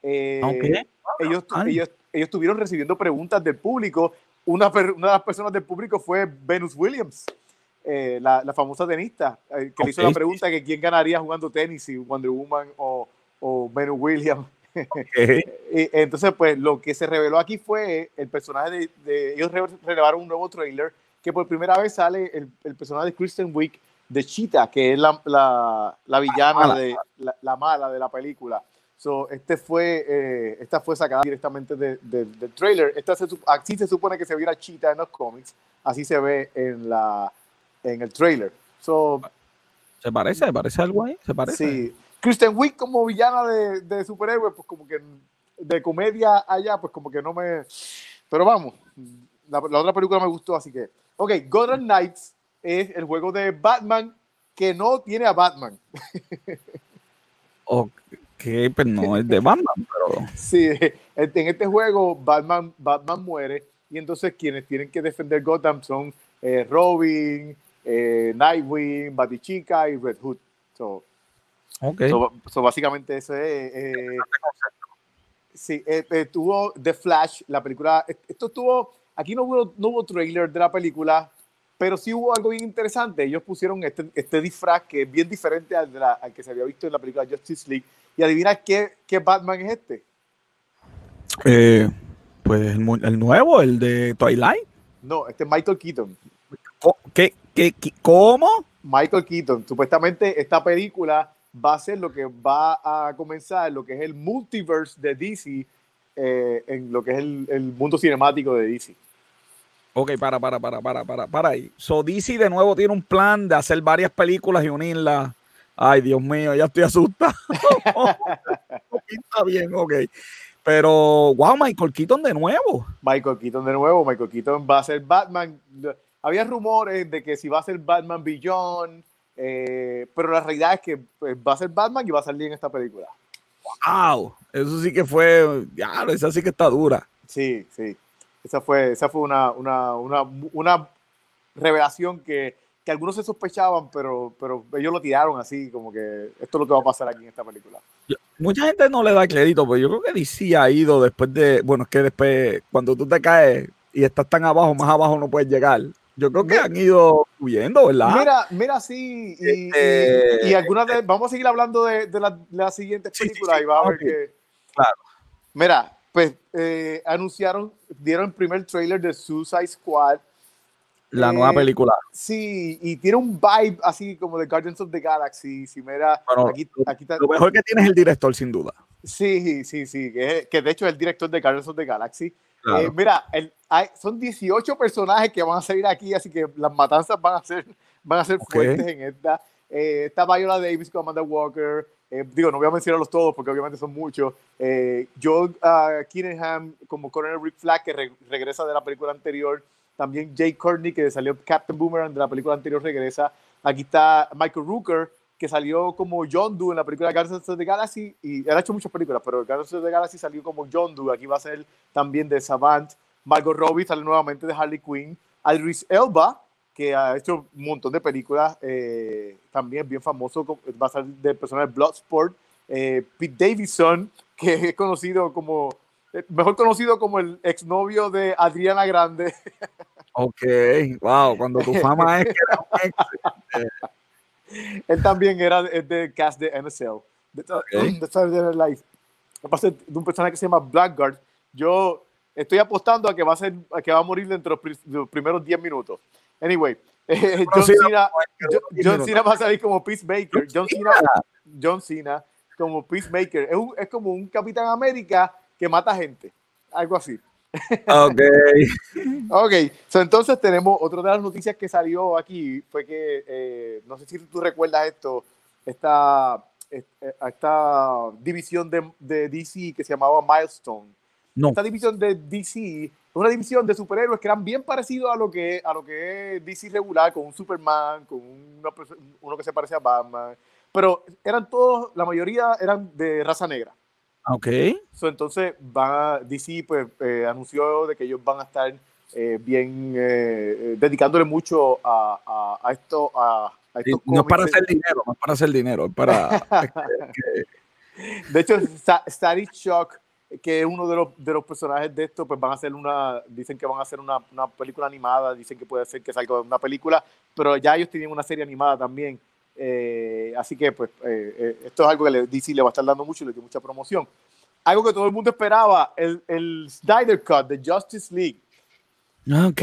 ellos, ellos, ellos estuvieron recibiendo preguntas del público. Una, una de las personas del público fue Venus Williams. La, la, famosa tenista, que le hizo la pregunta que quién ganaría jugando tenis, si Wonder Woman o, o Williams. entonces, pues lo que se reveló aquí fue el personaje de, ellos revelaron un nuevo trailer que por primera vez sale el, el personaje de Kristen Wiig de Cheetah, que es la, la, la villana de la, mala de la película. So, este fue, eh, esta fue sacada directamente de, del trailer. Esta se, así se supone que se viera Cheetah en los cómics, así se ve en, la, en el trailer. So, ¿Se parece? ¿Se parece algo ahí? ¿Se parece? Sí. Kristen Wiig como villana de, de superhéroe, pues como que de comedia allá, pues como que no me... Pero vamos, la, otra película me gustó, así que... Ok, Gotham Knights es el juego de Batman que no tiene a Batman. ok, pero no es de Batman, pero... Sí, en este juego Batman, Batman muere y entonces quienes tienen que defender Gotham son eh, Robin, eh, Nightwing, Batichica y Red Hood. So, Okay. So, básicamente ese eh, sí, eh, eh, tuvo The Flash, la película. Esto tuvo. Aquí no hubo, no hubo trailer de la película, pero sí hubo algo bien interesante. Ellos pusieron este, este disfraz que es bien diferente al, de la, al, que se había visto en la película Justice League. Y adivina qué, qué Batman es este. Eh, pues el, el, nuevo, el de Twilight. No, este es Michael Keaton. ¿Qué, qué, qué, cómo Michael Keaton. Supuestamente esta película va a ser lo que va a comenzar, lo que es el multiverse de DC, eh, en lo que es el, el, mundo cinemático de DC. Ok, para, para, para, para, para, para ahí. So DC de nuevo tiene un plan de hacer varias películas y unirlas. Ay, Dios mío, ya estoy asustado. Está bien, ok. Pero, wow, Michael Keaton de nuevo. Michael Keaton de nuevo. Michael Keaton va a ser Batman. Había rumores de que si va a ser Batman Beyond, eh, pero la realidad es que pues, va a ser Batman y va a salir en esta película. ¡Wow! Eso sí que fue. Ya, esa sí que está dura. Sí, sí. Esa fue, esa fue una, una, una, una revelación que, que, algunos se sospechaban, pero, pero ellos lo tiraron así, como que esto es lo que va a pasar aquí en esta película. mucha gente no le da crédito, pero yo creo que DC ha ido después de. Bueno, es que después, cuando tú te caes y estás tan abajo, más abajo no puedes llegar. Yo creo que han ido huyendo, ¿verdad? Mira, mira, sí. Y, este, algunas de, vamos a seguir hablando de, de, la, las siguientes películas y vamos a ver que. Claro. Mira, pues eh, anunciaron, dieron el primer trailer de Suicide Squad. La nueva eh, película. Sí, y tiene un vibe así como de Guardians of the Galaxy. Si mira, aquí, aquí está, lo mejor que tiene es el director, sin duda. Sí, sí, sí, que, que de hecho es el director de Guardians of the Galaxy. Eh, mira, el, hay, son 18 personajes que van a salir aquí, así que las matanzas van a ser, van a ser fuertes en esta. Eh, está Viola Davis con Amanda Walker. Eh, digo, no voy a mencionarlos todos porque obviamente son muchos. Joe uh, como Coronel Rick Flag, que regresa de la película anterior. También Jay Courtney, que salió Captain Boomerang de la película anterior, regresa. Aquí está Michael Rooker, que salió como John Doe en la película Guardians of the Galaxy, y él ha hecho muchas películas, pero Guardians of the Galaxy salió como John Doe, aquí va a ser también de Savant, Margot Robbie sale nuevamente de Harley Quinn, Idris Elba, que ha hecho un montón de películas, eh, también bien famoso, va a ser de personaje Bloodsport, eh, Pete Davidson, que es conocido como, eh, mejor conocido como el exnovio de Adriana Grande. Ok, wow, cuando tu fama es que Él también era de, cast de NSL, de, okay. de Saturday Night Live. de un personaje que se llama Blackguard. Yo, estoy apostando a que va a ser, a que va a morir dentro de los primeros 10 minutos. Anyway, John, Cena, John, Cena, va a salir como Peacemaker. John Cena, John Cena como Peacemaker. Es, es como un Capitán América que mata gente. Algo así. Ok. ok, so, entonces tenemos otra de las noticias que salió aquí, fue que, eh, no sé si tú recuerdas esto, esta, eh, esta división de, de, DC que se llamaba Milestone. No. Esta división de DC es una división de superhéroes que eran bien parecidos a lo que, a lo que es DC regular, con un Superman, con uno que se parece a Batman, pero eran todos, la mayoría eran de raza negra. Ok. So, entonces va, DC pues, eh, anunció de que ellos van a estar eh, bien eh, dedicándole mucho a, a, esto. A, no es para hacer dinero, no es para hacer dinero, es para... de hecho, Static Shock, que es uno de los, de los personajes de esto, pues van a hacer una, dicen que van a hacer una, una película animada, dicen que puede ser que salga una película, pero ya ellos tienen una serie animada también. Eh, así que, pues, eh, eh, esto es algo que DC le va a estar dando mucho y le dio mucha promoción. Algo que todo el mundo esperaba, el, el Snyder Cut de Justice League. Ok.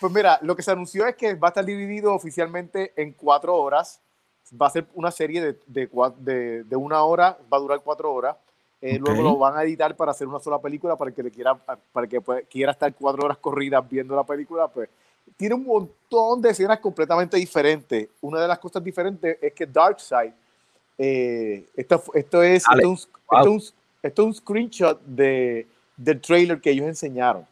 Pues mira, lo que se anunció es que va a estar dividido oficialmente en cuatro horas. Va a ser una serie de, de, de, una hora, va a durar cuatro horas. Luego lo van a editar para hacer una sola película para que le quiera, para que pues, quiera estar cuatro horas corridas viendo la película, pues tiene un montón de escenas completamente diferentes. Una de las cosas diferentes es que Darkseid, eh, esto, esto, es, esto, es un, screenshot de, del trailer que ellos enseñaron.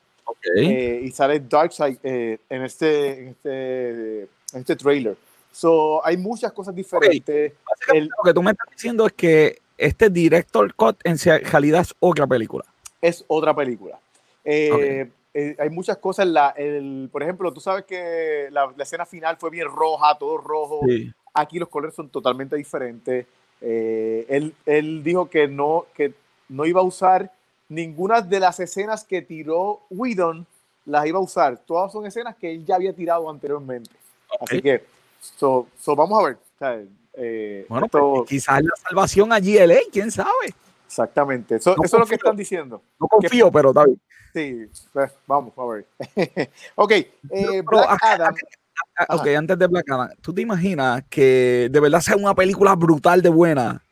Eh, y sale Darkseid eh, en, este, en, este, en este trailer. So, hay muchas cosas diferentes. lo que tú me estás diciendo es que este director cut en realidad es otra película. Es otra película. Eh, eh, hay muchas cosas. La, el, por ejemplo, tú sabes que la, escena final fue bien roja, todo rojo. Aquí los colores son totalmente diferentes. Eh, él, él, dijo que no, que no iba a usar ninguna de las escenas que tiró Whedon, las iba a usar. Todas son escenas que él ya había tirado anteriormente. Así que, so, vamos a ver. Eh, bueno, pues, quizás la salvación allí él, quién sabe. Exactamente, eso, es lo que están diciendo. No confío, pero David. Sí, pues, vamos a ver. ok, eh, Black Adam. Ok, antes de Black Adam, ¿tú te imaginas que de verdad sea una película brutal de buena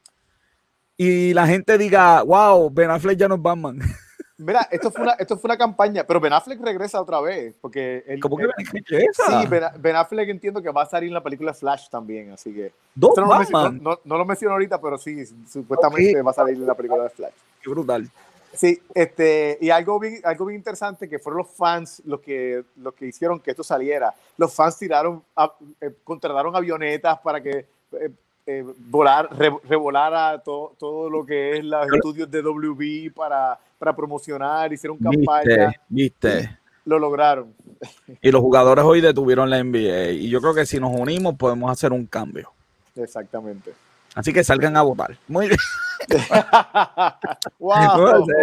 y la gente diga, wow, Ben Affleck ya no es Batman? Mira, esto fue, una, esto fue una campaña, pero Ben Affleck regresa otra vez. Porque ¿Cómo que Ben Affleck regresa? Sí, ben, Affleck entiendo que va a salir en la película Flash también, así que. ¿Dos no, Batman? Lo no, lo menciono ahorita, pero sí, supuestamente va a salir en la película de Flash. Qué brutal. Sí, este, y algo bien, algo bien interesante que fueron los fans los que, los que hicieron que esto saliera. Los fans tiraron, eh, contrataron avionetas para que eh, eh, volar, revolara todo, todo lo que es los estudios de WB para, para promocionar, hicieron campaña. Viste. Lo lograron. Y los jugadores hoy detuvieron la NBA. Y yo creo que si nos unimos podemos hacer un cambio. Exactamente. Así que salgan a votar. Muy bien. esa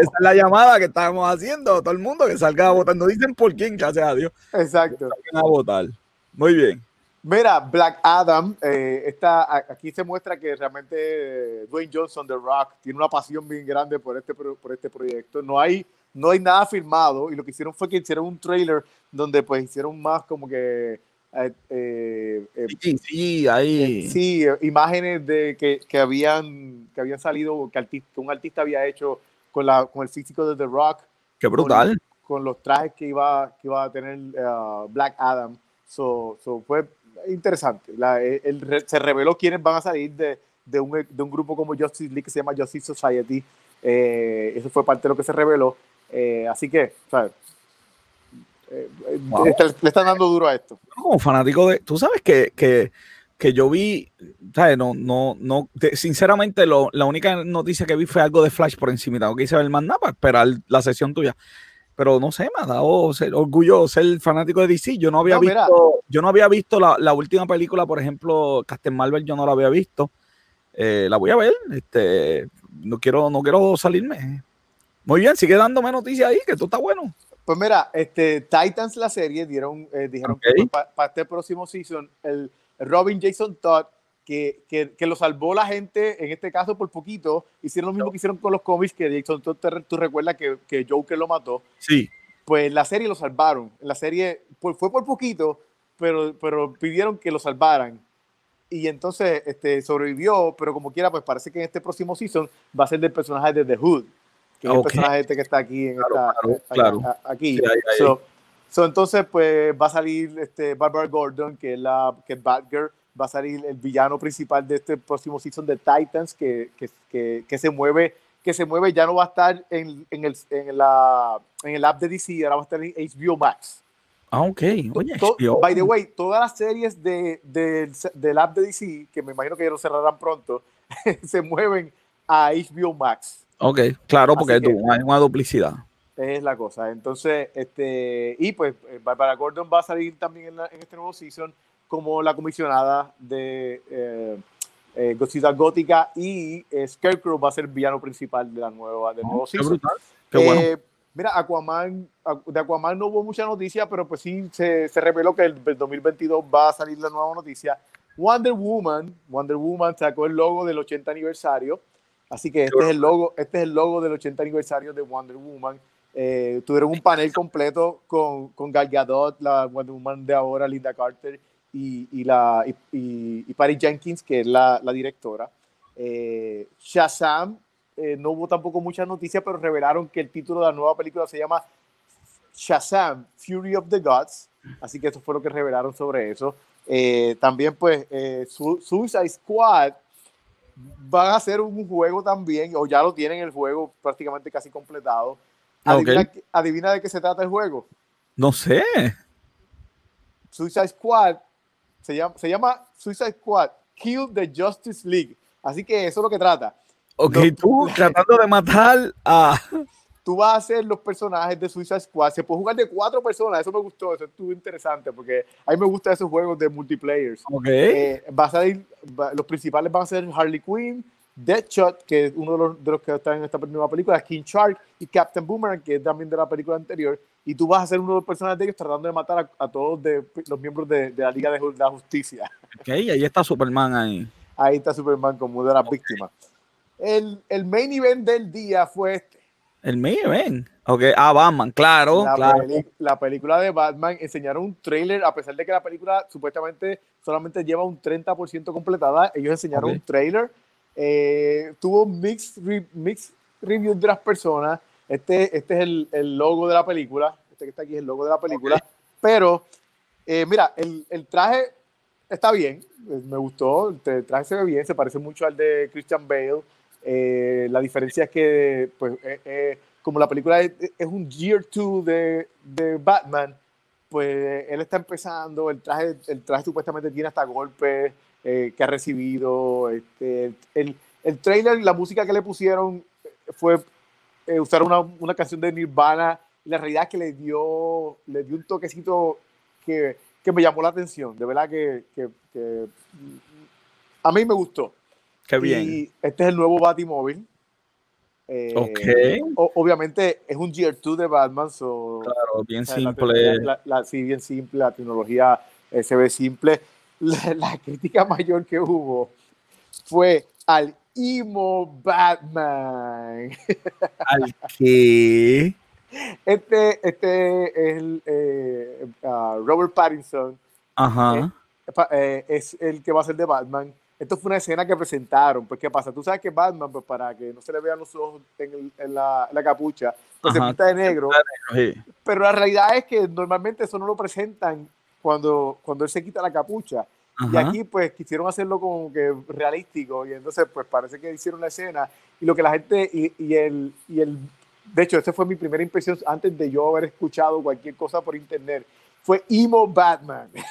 es la llamada que estábamos haciendo. Todo el mundo que salga a votar. No dicen por quién, gracias a Dios. Exacto. Salgan a votar. Muy bien. Mira, Black Adam, eh, está, aquí se muestra que realmente Dwayne Johnson, The Rock, tiene una pasión bien grande por este, por este proyecto. No hay, no hay nada firmado y lo que hicieron fue que hicieron un trailer donde pues hicieron más como que eh, eh, eh, sí, sí, ahí. sí, imágenes de que, que, habían, que habían salido, que, artista, un artista había hecho con, la, con el físico de The Rock. Qué brutal. Con, los trajes que iba, que iba a tener Black Adam. So, so fue interesante. La, se reveló quiénes van a salir de, de, un, de, un, grupo como Justice League que se llama Justice Society. eso fue parte de lo que se reveló. así que, ¿sabes? Eh, le, están dando duro a esto. Como fanático de. Tú sabes que, que, que yo vi, ¿sabes? No, no, no. sinceramente, lo, la única noticia que vi fue algo de Flash por encima. Tengo que hice ver más nada para esperar la sesión tuya. Pero no sé, me ha dado ser, orgullo ser fanático de DC. Yo no había visto, yo no había visto la, la, última película, por ejemplo, Captain Marvel, yo no la había visto. Eh, la voy a ver. Este, no quiero, no quiero salirme. Muy bien, sigue dándome noticias ahí, que esto está bueno. Pues mira, este, Titans, la serie, dieron, eh, dijeron que para este próximo season, el Robin Jason Todd, que, que, que, lo salvó la gente, en este caso por poquito, hicieron lo mismo que hicieron con los cómics, que Jason tú, tú recuerdas que, que, Joker lo mató. Sí. Pues la serie lo salvaron. En la serie pues, fue por poquito, pero, pero pidieron que lo salvaran. Y entonces este, sobrevivió, pero como quiera, pues parece que en este próximo season va a ser del personaje de The Hood, que es el personaje este que está aquí. En claro, esta, claro, aquí. So, entonces, pues va a salir este, Barbara Gordon, que es, la, que es Batgirl, va a salir el villano principal de este próximo season de Titans, que, que, que, que se mueve que se mueve ya no va a estar en, en, el, en, la, en el app de DC, ahora va a estar en HBO Max. Ah, ok. Oye, by the way, todas las series de, de, del app de DC, que me imagino que ya lo cerrarán pronto, se mueven a HBO Max. Ok, claro, porque hay una duplicidad. Es la cosa. Entonces, este, y pues eh, Barbara Gordon va a salir también en, en este nuevo season como la comisionada de eh, eh, Gótica y eh, Scarecrow va a ser el villano principal de la nueva del nuevo season. Eh, mira, Aquaman, de Aquaman no hubo mucha noticia, pero pues sí se, se reveló que el, 2022 va a salir la nueva noticia. Wonder Woman, Wonder Woman sacó el logo del 80 aniversario, así que este es el logo, este es el logo del 80 aniversario de Wonder Woman. Eh, tuvieron un panel completo con, con Gal Gadot, la Wonder Woman de ahora, Linda Carter y, y, la, y, y, Patty Jenkins, que es la, la directora. Eh, Shazam, eh, no hubo tampoco muchas noticias, pero revelaron que el título de la nueva película se llama Shazam, Fury of the Gods. Así que eso fue lo que revelaron sobre eso. Eh, también, pues, eh, Suicide Squad van a hacer un juego también, o ya lo tienen el juego prácticamente casi completado. Adivina, okay. adivina de qué se trata el juego. No sé. Suicide Squad se llama, se llama Suicide Squad Kill the Justice League. Así que eso es lo que trata. Ok, tú tratando de matar a. Tú vas a ser los personajes de Suicide Squad. Se puede jugar de cuatro personas. Eso me gustó. Eso estuvo interesante porque a mí me gustan esos juegos de multiplayer. Ok. Eh, va a salir, va, los principales van a ser Harley Quinn, Deadshot, que es uno de los, de los que están en esta nueva película, King Shark y Captain Boomerang, que es también de la película anterior y tú vas a ser uno de los personajes de ellos tratando de matar a, a todos de, los miembros de, de, la Liga de la Justicia. Ok, ahí está Superman ahí. Ahí está Superman como de las okay. víctimas. El, el, main event del día fue este. El main event. Ok, ah, Batman, claro. La, claro. Peli la película de Batman enseñaron un trailer, a pesar de que la película supuestamente solamente lleva un 30% completada, ellos enseñaron okay. un trailer. Eh, tuvo mixed, re mixed reviews de las personas este, este es el, el, logo de la película. Este que está aquí es el logo de la película. Okay. Pero, eh, mira, el, el, traje está bien. Eh, me gustó. El traje se ve bien. Se parece mucho al de Christian Bale. Eh, la diferencia es que, pues, eh, como la película es, es un Year 2 de, de, Batman, pues él está empezando. El traje, el traje supuestamente tiene hasta golpes que ha recibido. Este, el, el trailer, la música que le pusieron fue eh, usar una, una, canción de Nirvana. La realidad es que le dio, le dio un toquecito que, que me llamó la atención. De verdad que, que, que a mí me gustó. Qué bien. Y este es el nuevo Batimóvil. Eh, ok. O, obviamente es un Gear 2 de Batman. So, claro, bien simple. La, la, la, sí, bien simple. La tecnología eh, se ve simple. La, crítica mayor que hubo fue al emo Batman. ¿Al qué? Este, este es el, eh, uh, Robert Pattinson. Ajá. Eh, es el que va a ser de Batman. Esto fue una escena que presentaron. Pues, ¿qué pasa? Tú sabes que Batman, pues, para que no se le vean los ojos en, el, en, la, en la, capucha, pues Ajá. se pinta de negro. Sí. Pero la realidad es que normalmente eso no lo presentan cuando, cuando él se quita la capucha. Ajá. Y aquí pues quisieron hacerlo como que realístico y entonces pues parece que hicieron la escena y lo que la gente y, y, el, y el, de hecho esa fue mi primera impresión antes de yo haber escuchado cualquier cosa por internet, fue emo Batman.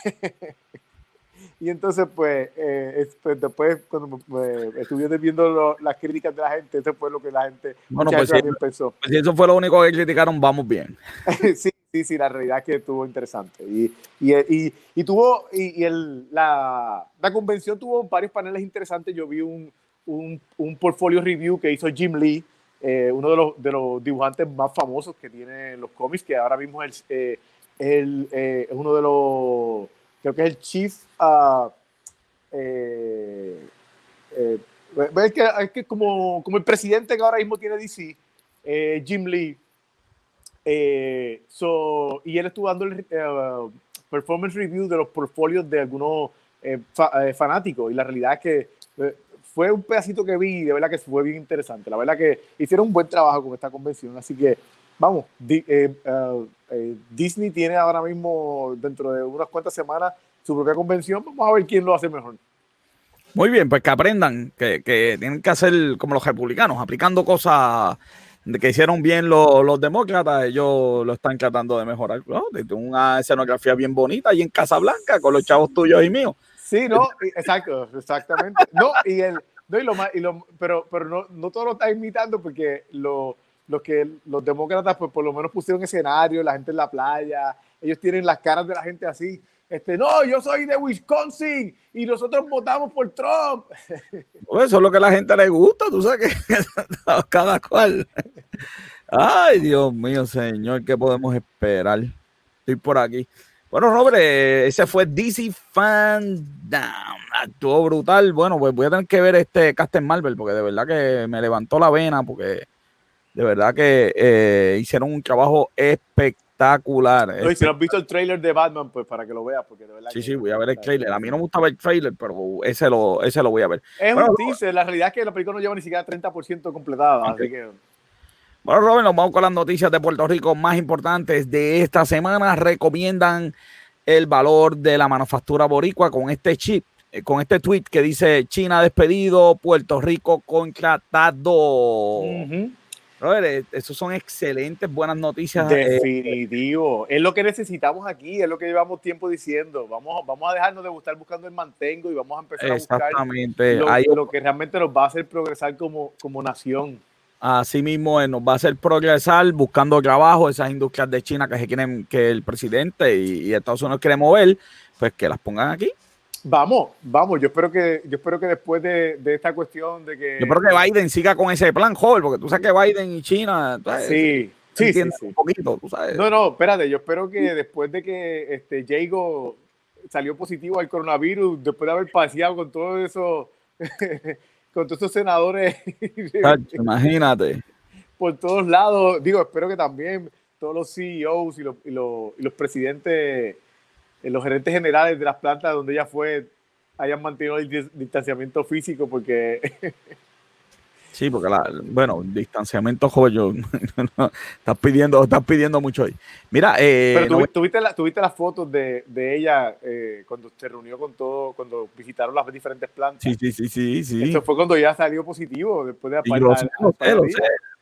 y entonces pues, eh, pues después cuando eh, estuve viendo lo, las críticas de la gente, eso fue lo que la gente, bueno, pues, gente si, pensó. Pues si eso fue lo único que criticaron, vamos bien. sí, Sí, sí, la realidad es que estuvo interesante. Y, y, y, y tuvo, y, el, la, la, convención tuvo varios paneles interesantes. Yo vi un, un, un portfolio review que hizo Jim Lee, eh, uno de los, de los dibujantes más famosos que tiene los cómics, que ahora mismo es, el, eh, el, eh, es uno de los, creo que es el chief, uh, eh, eh, es que, es que como, como el presidente que ahora mismo tiene DC, eh, Jim Lee, so, y él estuvo dando el performance review de los portfolios de algunos fanáticos, y la realidad es que fue un pedacito que vi y de verdad que fue bien interesante. La verdad que hicieron un buen trabajo con esta convención, así que vamos, Disney tiene ahora mismo, dentro de unas cuantas semanas, su propia convención. Vamos a ver quién lo hace mejor. Muy bien, pues que aprendan, que, tienen que hacer como los republicanos, aplicando cosas que hicieron bien los, demócratas, ellos lo están tratando de mejorar. una escenografía bien bonita y en Casablanca con los chavos tuyos y míos. Sí, no, exacto, exactamente. No, y el, no, y lo más, y lo, pero, pero no, no todo lo está imitando porque lo, lo que los demócratas, pues por lo menos pusieron escenario, la gente en la playa, ellos tienen las caras de la gente así. Este, no, yo soy de Wisconsin y nosotros votamos por Trump. Pues eso es lo que a la gente le gusta, tú sabes que cada cual. Ay, Dios mío, señor, ¿qué podemos esperar? Estoy por aquí. Bueno, Robert, ese fue DC Fandom. Actuó brutal. Bueno, pues voy a tener que ver este Captain Marvel porque de verdad que me levantó la vena porque de verdad que eh, hicieron un trabajo espectacular espectacular. No, si no has visto el trailer de Batman, pues para que lo veas, porque de verdad. Sí, sí, voy a ver el trailer. A mí no me gusta ver el trailer, pero ese lo, ese lo voy a ver. Es un teaser, la realidad es que la película no lleva ni siquiera 30% completada, así que. Bueno, Robin, nos vamos con las noticias de Puerto Rico más importantes de esta semana. Recomiendan el valor de la manufactura boricua con este chip, eh, con este tweet que dice China despedido, Puerto Rico contratado. Brother, eh, esos son excelentes, buenas noticias. Eh, Definitivo. es lo que necesitamos aquí, es lo que llevamos tiempo diciendo. Vamos, vamos a dejarnos de estar buscando el mantengo y vamos a empezar a buscar lo, lo, que realmente nos va a hacer progresar como, como nación. Así mismo eh, nos va a hacer progresar buscando trabajo, esas industrias de China que se quieren, que el presidente y, y Estados Unidos quieren mover, pues que las pongan aquí. Vamos, vamos, yo espero que, yo espero que después de, esta cuestión de que. Yo espero que Biden siga con ese plan, joven, porque tú sabes que Biden y China. Sí, sí, sí, Un poquito, tú sabes. No, no, espérate, yo espero que después de que este Jago salió positivo al coronavirus, después de haber paseado con todo eso, con todos esos senadores. imagínate. Por todos lados, digo, espero que también todos los CEOs y los, y los, y los presidentes los gerentes generales de las plantas donde ella fue hayan mantenido el distanciamiento físico porque... Sí, porque la, bueno, distanciamiento joven, yo, estás pidiendo, estás pidiendo mucho ahí. Mira, eh, pero tuviste, la, tuviste las fotos de, de ella eh, cuando se reunió con todo, cuando visitaron las diferentes plantas. Sí, sí, sí, sí, sí. Eso fue cuando ya salió positivo después de aparecer.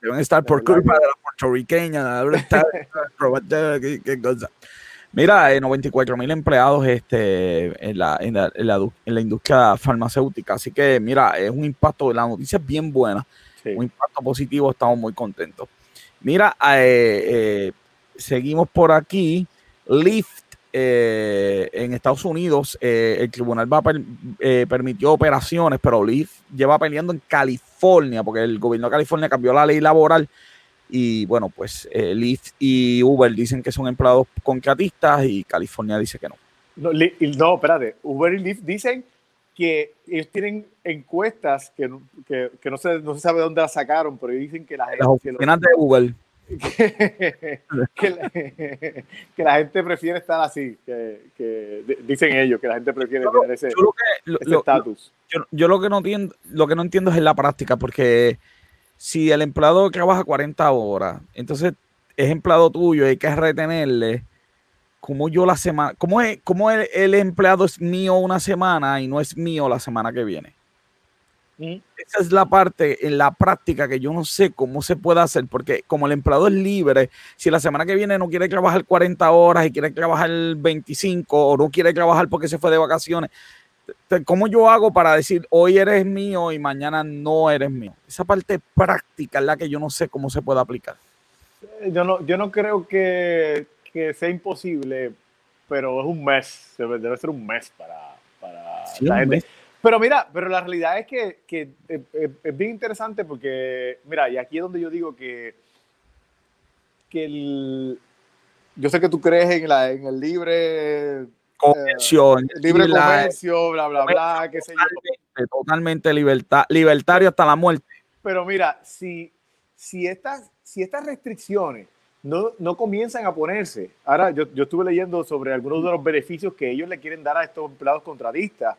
Deben estar por culpa de la puertorriqueña, deben estar, qué cosa. Mira, 94 eh, mil empleados este, en, la, en, la, en, la, industria farmacéutica. Así que, mira, es un impacto, la noticia es bien buena, un impacto positivo, estamos muy contentos. Mira, eh, eh, seguimos por aquí. Lyft en Estados Unidos, el tribunal va permitió operaciones, pero Lyft lleva peleando en California, porque el gobierno de California cambió la ley laboral y bueno, pues eh, Lyft y Uber dicen que son empleados contratistas y California dice que no. No, no espérate. Uber y Lyft dicen que ellos tienen encuestas que, que, que no, se, no se sabe dónde las sacaron, pero dicen que la gente. Las oficinas de Uber. Que, la, gente prefiere estar así, que, que, dicen ellos, que la gente prefiere tener ese estatus. Yo, yo, lo que no entiendo, lo que no entiendo es en la práctica, porque si el empleado trabaja 40 horas, entonces es empleado tuyo y hay que retenerle, como yo la semana, cómo es, cómo el, empleado es mío una semana y no es mío la semana que viene? Mm. Esa es la parte en la práctica que yo no sé cómo se puede hacer, porque como el empleado es libre, si la semana que viene no quiere trabajar 40 horas y quiere trabajar 25 o no quiere trabajar porque se fue de vacaciones, ¿Cómo yo hago para decir hoy eres mío y mañana no eres mío? Esa parte práctica es la que yo no sé cómo se puede aplicar. Eh, yo no, yo no creo que, que sea imposible, pero es un mes, debe, ser un mes para, para la gente. Pero mira, pero la realidad es que, que es, bien interesante porque, mira, y aquí es donde yo digo que, que el, yo sé que tú crees en, la, en el libre comercio, libre comercio, bla, bla, bla, qué sé yo. Totalmente libertad, libertario hasta la muerte. Pero mira, si, si, estas, si estas restricciones no, no comienzan a ponerse, ahora yo, yo estuve leyendo sobre algunos de los beneficios que ellos le quieren dar a estos empleados contratistas,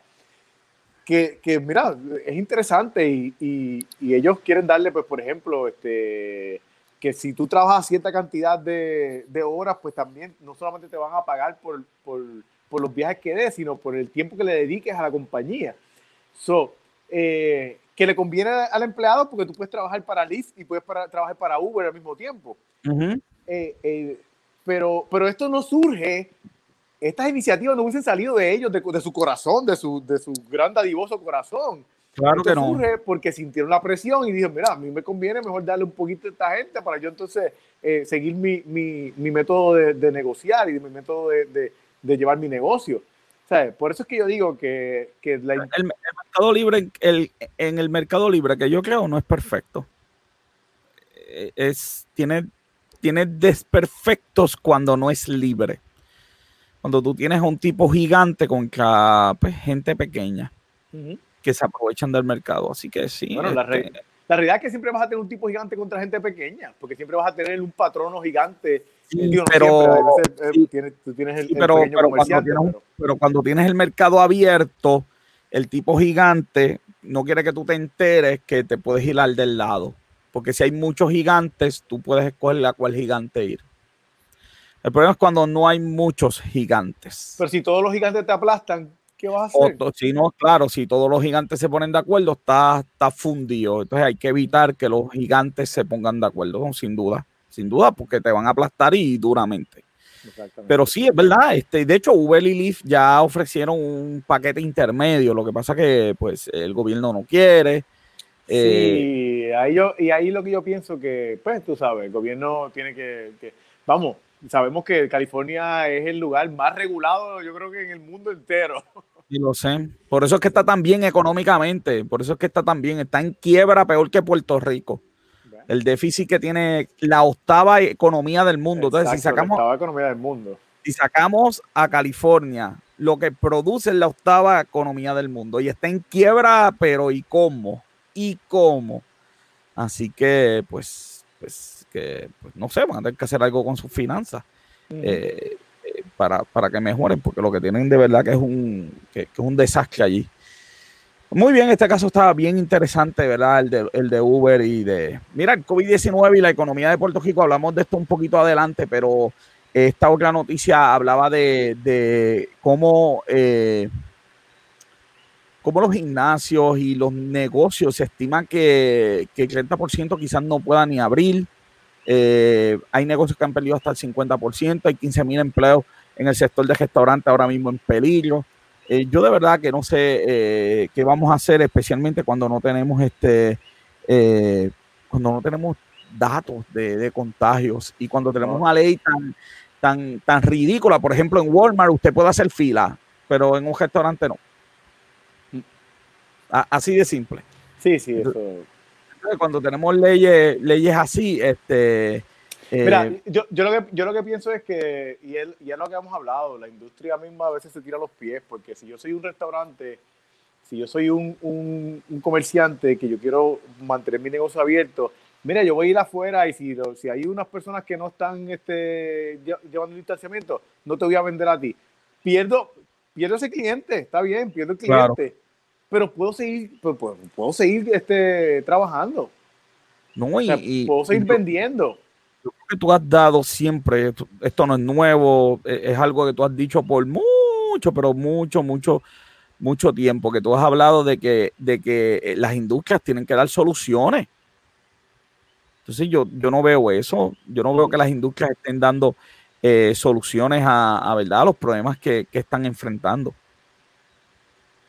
que, que, mira, es interesante y, y, y, ellos quieren darle, pues, por ejemplo, este, que si tú trabajas cierta cantidad de, de horas, pues también no solamente te van a pagar por, por, por, los viajes que des, sino por el tiempo que le dediques a la compañía. So, eh, que le conviene al empleado porque tú puedes trabajar para Lyft y puedes para, trabajar para Uber al mismo tiempo. eh, eh, pero, pero esto no surge, estas iniciativas no hubiesen salido de ellos, de, de su corazón, de su, de su gran dadivoso corazón. Claro que no. Porque sintieron la presión y dijeron, mira, a mí me conviene mejor darle un poquito a esta gente para yo entonces eh, seguir mi, mi, mi, método de, de, negociar y mi método de, de, llevar mi negocio. ¿Sabes? Por eso es que yo digo que, que la... el, el, mercado libre, el, en el mercado libre que yo creo no es perfecto. Eh, Es, tiene, tiene desperfectos cuando no es libre. Cuando tú tienes un tipo gigante contra pues, gente pequeña. Uh -huh que se aprovechan del mercado. Así que sí. Bueno, la, re la, realidad es que siempre vas a tener un tipo gigante contra gente pequeña, porque siempre vas a tener un patrono gigante. Sí, pero, siempre, veces, sí, tienes, tú tienes el, pero, el pero, cuando tienes, pero, pero, cuando tienes, el mercado abierto, el tipo gigante no quiere que tú te enteres que te puedes ir al del lado. Porque si hay muchos gigantes, tú puedes escoger a cuál gigante ir. El problema es cuando no hay muchos gigantes. Pero si todos los gigantes te aplastan, ¿qué vas a hacer? O, si no, claro, si todos los gigantes se ponen de acuerdo, está, está fundido. Entonces hay que evitar que los gigantes se pongan de acuerdo, ¿no? sin duda. Sin duda, porque te van a aplastar y duramente. Pero sí, es verdad. Este, de hecho, Uber y Lyft ya ofrecieron un paquete intermedio. Lo que pasa que pues, el gobierno no quiere. Sí, eh, ahí yo, y ahí lo que yo pienso que, pues tú sabes, el gobierno tiene que, que vamos, sabemos que California es el lugar más regulado, yo creo que en el mundo entero. Y lo sé. Por eso es que está tan bien económicamente. Por eso es que está tan bien. Está en quiebra peor que Puerto Rico. El déficit que tiene la octava economía del mundo. Exacto, Entonces, si sacamos. La octava economía del mundo. Si sacamos a California, lo que produce es la octava economía del mundo. Y está en quiebra, pero ¿y cómo? ¿Y cómo? Así que, pues, pues, que, pues, no sé, van a tener que hacer algo con sus finanzas. Eh, para, para, que mejoren, porque lo que tienen de verdad que es un, que, es un desastre allí. Muy bien, este caso estaba bien interesante, ¿verdad? El de, el de Uber y de... Mira, el COVID-19 y la economía de Puerto Rico, hablamos de esto un poquito adelante, pero esta otra noticia hablaba de, de cómo, eh, cómo los gimnasios y los negocios se estima que, que el 30% quizás no pueda ni abrir. Eh, hay negocios que han perdido hasta el 50%, hay 15 mil empleos en el sector de restaurante ahora mismo en peligro. Eh, yo de verdad que no sé eh, qué vamos a hacer, especialmente cuando no tenemos este, eh, cuando no tenemos datos de, de, contagios y cuando tenemos una ley tan, tan, tan ridícula. Por ejemplo, en Walmart usted puede hacer fila, pero en un restaurante no. A, así de simple. Sí, sí, eso. Cuando tenemos leyes, leyes así, este, eh, Mira, yo, yo, lo que, yo lo que pienso es que, y es, y es lo que hemos hablado, la industria misma a veces se tira los pies, porque si yo soy un restaurante, si yo soy un, un, un comerciante que yo quiero mantener mi negocio abierto, mira, yo voy a ir afuera y si, si hay unas personas que no están este, llevando el distanciamiento, no te voy a vender a ti. Pierdo, pierdo ese cliente, está bien, pierdo el cliente, claro. pero puedo seguir, puedo, puedo seguir este, trabajando. No, y, o sea, puedo seguir vendiendo que tú has dado siempre, esto no es nuevo, es algo que tú has dicho por mucho, pero mucho, mucho, mucho tiempo, que tú has hablado de que, de que las industrias tienen que dar soluciones. Entonces yo, yo no veo eso, yo no veo que las industrias estén dando eh, soluciones a, a, ¿verdad? a los problemas que, que están enfrentando.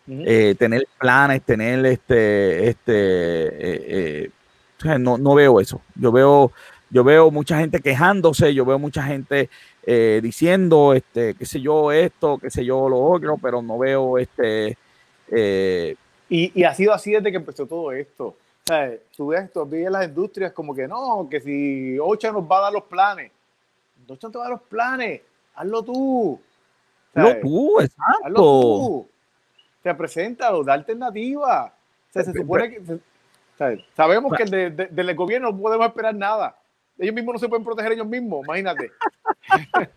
Uh -huh. eh, tener planes, tener este, este, eh, eh no, no veo eso. Yo veo yo veo mucha gente quejándose, yo veo mucha gente eh, diciendo, este, qué sé yo, esto, qué sé yo, lo otro, pero no veo este... Eh... Y, y, ha sido así desde que empezó todo esto. O sea, tú ves, tú ves las industrias como que no, que si Ocha nos va a dar los planes, Ocha te va a dar los planes, hazlo tú. Hazlo tú, exacto. Hazlo tú. Te presenta o da alternativa. se supone que. sabemos que del gobierno no podemos esperar nada. Ellos mismos no se pueden proteger ellos mismos, imagínate.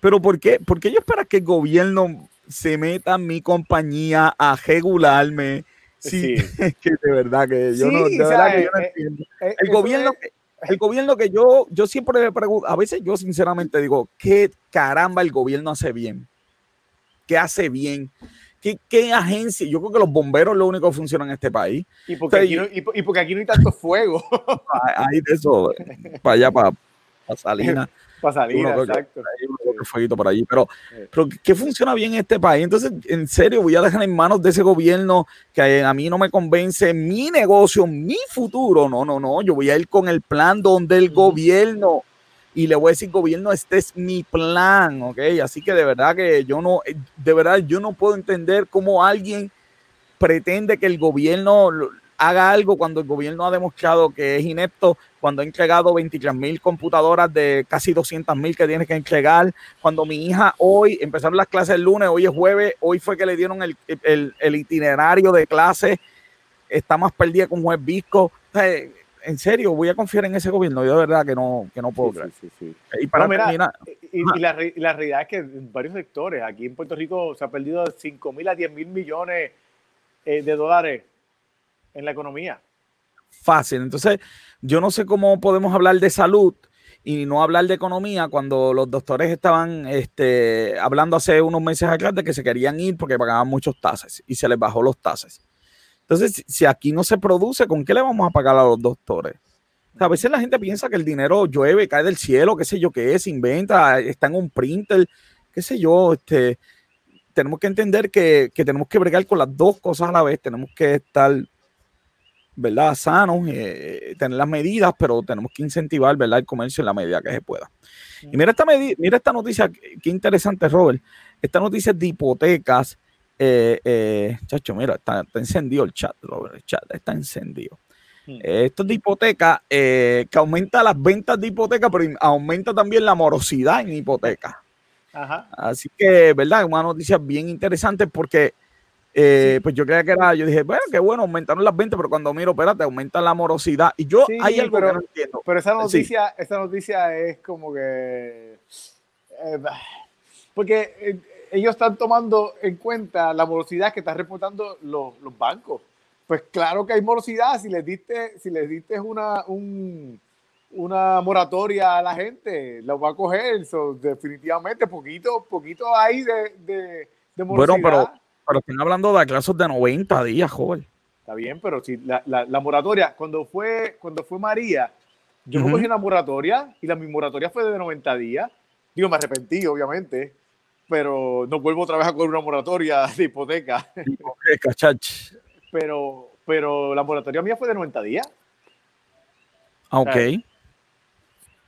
Pero ¿por qué, ¿por qué yo espero que el gobierno se meta en mi compañía a regularme? Sí, que de verdad que yo no, de verdad que yo no eh, entiendo. Eh, el gobierno, el gobierno que yo, yo siempre me pregunto, a veces yo sinceramente digo, ¿qué caramba el gobierno hace bien? ¿Qué hace bien? ¿Qué, ¿Qué, agencia? Yo creo que los bomberos lo único que funciona en este país. Y porque, aquí, no, y, porque aquí no hay tanto fuego. Hay de eso, para allá, para, para Salinas. Para salir, exacto. fueguito por allí. Pero, pero ¿qué funciona bien en este país? Entonces, en serio, voy a dejar en manos de ese gobierno que a mí no me convence mi negocio, mi futuro. No, no, no. Yo voy a ir con el plan donde el gobierno y le voy a decir, gobierno, este es mi plan, ¿ok? Así que de verdad que yo no, eh, de verdad yo no puedo entender cómo alguien pretende que el gobierno haga algo cuando el gobierno ha demostrado que es inepto, cuando ha entregado 23 mil computadoras de casi 200 mil que tiene que entregar, cuando mi hija hoy, empezaron las clases el lunes, hoy es jueves, hoy fue que le dieron el, el, itinerario de clase, está más perdida con juez Visco. En serio, voy a confiar en ese gobierno. Yo de verdad que no, que no puedo creer. y para terminar. Y, la, la, realidad es que en varios sectores, aquí en Puerto Rico se ha perdido 5 mil a 10 mil millones eh, de dólares en la economía. Fácil. Entonces, yo no sé cómo podemos hablar de salud y no hablar de economía cuando los doctores estaban este, hablando hace unos meses atrás de que se querían ir porque pagaban muchos tasas y se les bajó los tasas. Entonces, si aquí no se produce, ¿con qué le vamos a pagar a los doctores? a veces la gente piensa que el dinero llueve, cae del cielo, qué sé yo qué es, inventa, está en un printer, qué sé yo, este, tenemos que entender que, que tenemos que bregar con las dos cosas a la vez, tenemos que estar ¿verdad? Sanos, eh, tener las medidas, pero tenemos que incentivar, ¿verdad? El comercio en la medida que se pueda. Y mira esta, mira esta noticia, qué interesante, Robert. Esta noticia de hipotecas. Eh, eh, chacho, mira, está, encendido el chat, Robert, el chat está encendido. esto es de hipoteca, que aumenta las ventas de hipoteca, pero aumenta también la morosidad en hipoteca. Ajá. Así que, ¿verdad? Una noticia bien interesante porque eh, pues yo creía que era, yo dije, bueno, qué bueno, aumentaron las ventas, pero cuando miro, espérate, aumenta la morosidad. Y yo hay algo pero, que no entiendo. Pero esa noticia, esa noticia es como que. Eh, porque eh, ellos están tomando en cuenta la morosidad que están reportando los, los, bancos. Pues claro que hay morosidad. Si les diste, si les diste una, un, una moratoria a la gente, lo va a coger. definitivamente, poquito, poquito hay de, de, de morosidad. Bueno, pero pero están hablando de clases de 90 días, joven. Está bien, pero si la, la, moratoria, cuando fue, cuando fue María, yo cogí una moratoria y la mi moratoria fue de 90 días. Digo, me arrepentí, obviamente, pero no vuelvo otra vez a coger una moratoria de hipoteca. Hipoteca, chach. Pero, pero la moratoria mía fue de 90 días. Ah, ok.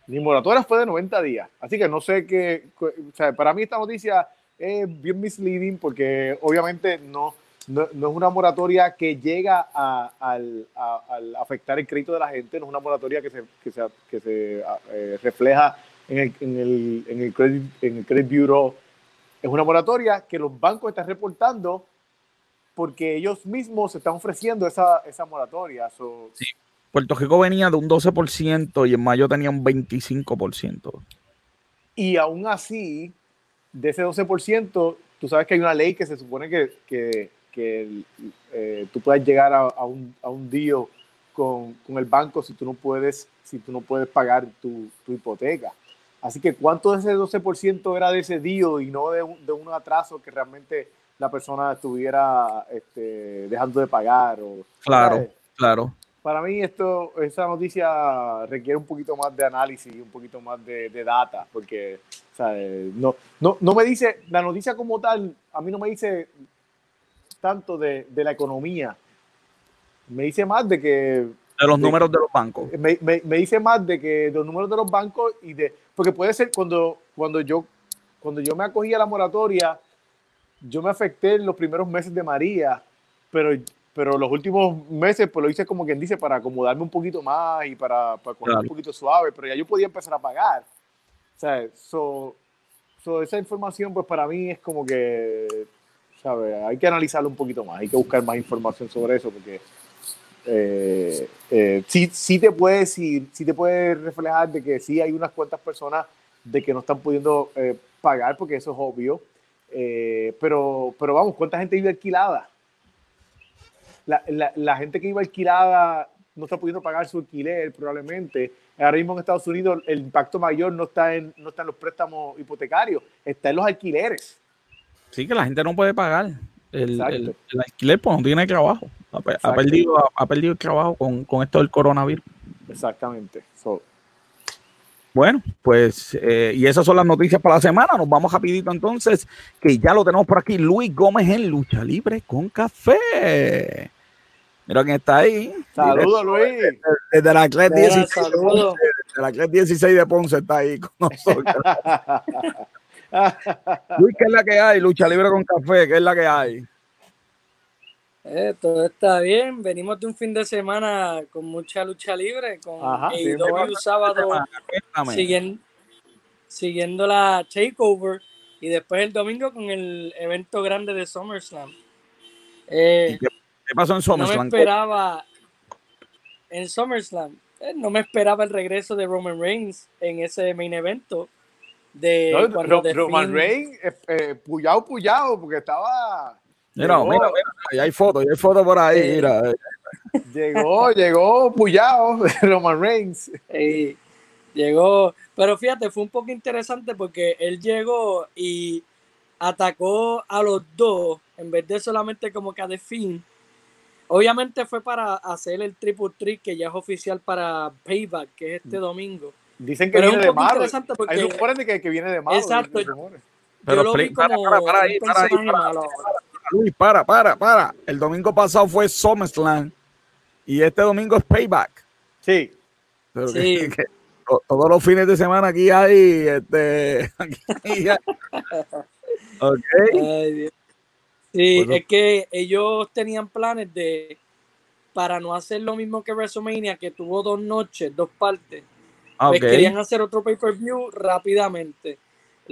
mi moratoria fue de 90 días. Así que no sé qué. O sea, para mí esta noticia es bien misleading porque obviamente no, no, es una moratoria que llega a, al, afectar el crédito de la gente, no es una moratoria que se, que se, que se eh, refleja en el, en, el, en, el credit, en el Credit Bureau. Es una moratoria que los bancos están reportando porque ellos mismos se están ofreciendo esa, esa moratoria. sí. Puerto Rico venía de un 12% y en mayo tenía un 25%. Y aún así, de ese 12%, tú sabes que hay una ley que se supone que, que, que eh, tú puedes llegar a, a, un, a un deal con, con, el banco si tú no puedes, si tú no puedes pagar tu, tu hipoteca. Así que cuánto de ese 12% era de ese deal y no de un, de un atraso que realmente la persona estuviera este, dejando de pagar. O, claro, claro para mí esto, esa noticia requiere un poquito más de análisis, un poquito más de, de data, porque No, no, no, me dice, la noticia como tal, a mí no me dice tanto de, de la economía, me dice más de que... De los números de los bancos. Me, me, me, dice más de que de los números de los bancos y de... Porque puede ser cuando, cuando, yo, cuando yo me acogí a la moratoria, yo me afecté en los primeros meses de María, pero pero los últimos meses pues lo hice como quien dice para acomodarme un poquito más y para, para coger un poquito suave, pero ya yo podía empezar a pagar. O sea, esa información, pues para mí es como que, ¿sabes? Hay que analizarlo un poquito más, hay que buscar más información sobre eso, porque eh, eh, sí, sí, te puede, sí, sí, te puede reflejar de que sí hay unas cuantas personas de que no están pudiendo eh, pagar, porque eso es obvio. pero, pero vamos, ¿cuánta gente vive alquilada? La, la, la, gente que vive alquilada no está pudiendo pagar su alquiler probablemente. Ahora mismo en Estados Unidos el impacto mayor no está en, no está en los préstamos hipotecarios, está en los alquileres. Sí, que la gente no puede pagar. El, el, alquiler pues no tiene trabajo. Ha, perdido, ha, perdido el trabajo con, con, esto del coronavirus. Exactamente. Bueno, pues, eh, y esas son las noticias para la semana. Nos vamos rapidito entonces, que ya lo tenemos por aquí. Luis Gómez en Lucha Libre con Café. Mira quién está ahí. Saludos, Luis. Desde, la CLES 16, de 16 de Ponce está ahí con nosotros. Luis, ¿qué es la que hay? Lucha Libre con Café, ¿qué es la que hay? Eh, todo está bien. Venimos de un fin de semana con mucha lucha libre, con el domingo sábado siguiendo, siguiendo la takeover y después el domingo con el evento grande de SummerSlam. Eh, qué, pasó en SummerSlam? No me esperaba en SummerSlam. Eh, no me esperaba el regreso de Roman Reigns en ese main evento. De Roman Reigns, eh, puyado, puyado, porque estaba Mira, mira, mira, hay fotos, hay fotos por ahí, mira. Llegó, llegó Puyao, Roman Reigns. llegó, pero fíjate, fue un poco interesante porque él llegó y atacó a los dos en vez de solamente como que a The fin. Obviamente fue para hacer el triple trick que ya es oficial para Payback, que es este domingo. Dicen que viene de malo. Hay rumores de que, que, viene de malo. Exacto. Pero lo vi como para, para, ahí, para, ahí, para, para, para. El domingo pasado fue SummerSlam y este domingo es Payback. Sí. sí. todos los fines de semana aquí hay, este, aquí okay. sí, es que ellos tenían planes de, para no hacer lo mismo que WrestleMania, que tuvo dos noches, dos partes. Pues querían hacer otro pay-per-view rápidamente.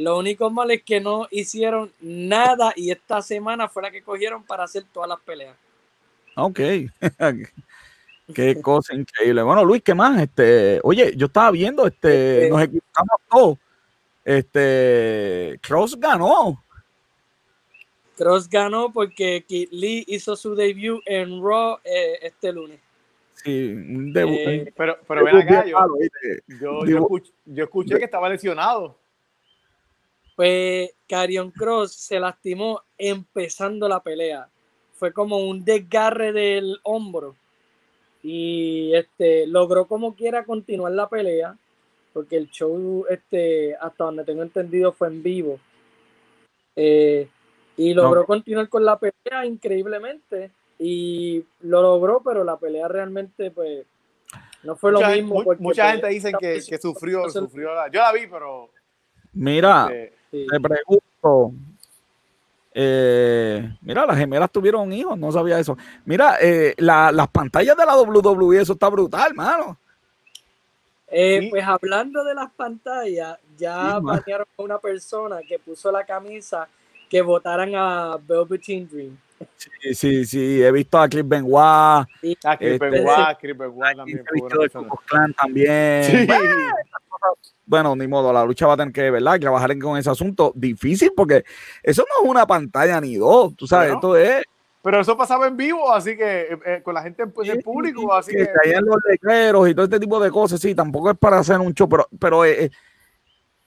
Lo único malo es que no hicieron nada y esta semana fue la que cogieron para hacer todas las peleas. Ok. Qué cosa increíble. Bueno, Luis, ¿qué más? Este, oye, yo estaba viendo, este, este nos equivocamos todos. Este, Cross ganó. Cross ganó porque Kid Lee hizo su debut en Raw eh, este lunes. Sí, un debut. Eh, pero pero ven acá, yo, yo, escuché, que estaba lesionado. Pues Carion Cross se lastimó empezando la pelea. Fue como un desgarre del hombro. Y este logró como quiera continuar la pelea. Porque el show, este, hasta donde tengo entendido, fue en vivo. Eh, y logró continuar con la pelea increíblemente. Y lo logró, pero la pelea realmente, pues, no fue lo mismo. mucha pues, gente dice que, sufrió, sufrió. Yo la vi, pero. Mira. Este, te pregunto. Eh, mira, las gemelas tuvieron hijos, no sabía eso. Mira, eh, las pantallas de la WWE, eso está brutal, mano. Eh, pues hablando de las pantallas, ya banearon a una persona que puso la camisa que votaran a Velveteen Dream. Sí, sí, sí, he visto a Chris Benoit. A Chris este, Benoit, Chris Benoit también. también. Sí bueno, ni modo, la lucha va a tener que, ¿verdad? Trabajar con ese asunto difícil porque eso no es una pantalla ni dos, tú sabes, esto es... Pero eso pasaba en vivo, así que eh, eh, con la gente pues, en público, así que... Caían los letreros y todo este tipo de cosas, sí, tampoco es para hacer un show, pero, pero eh,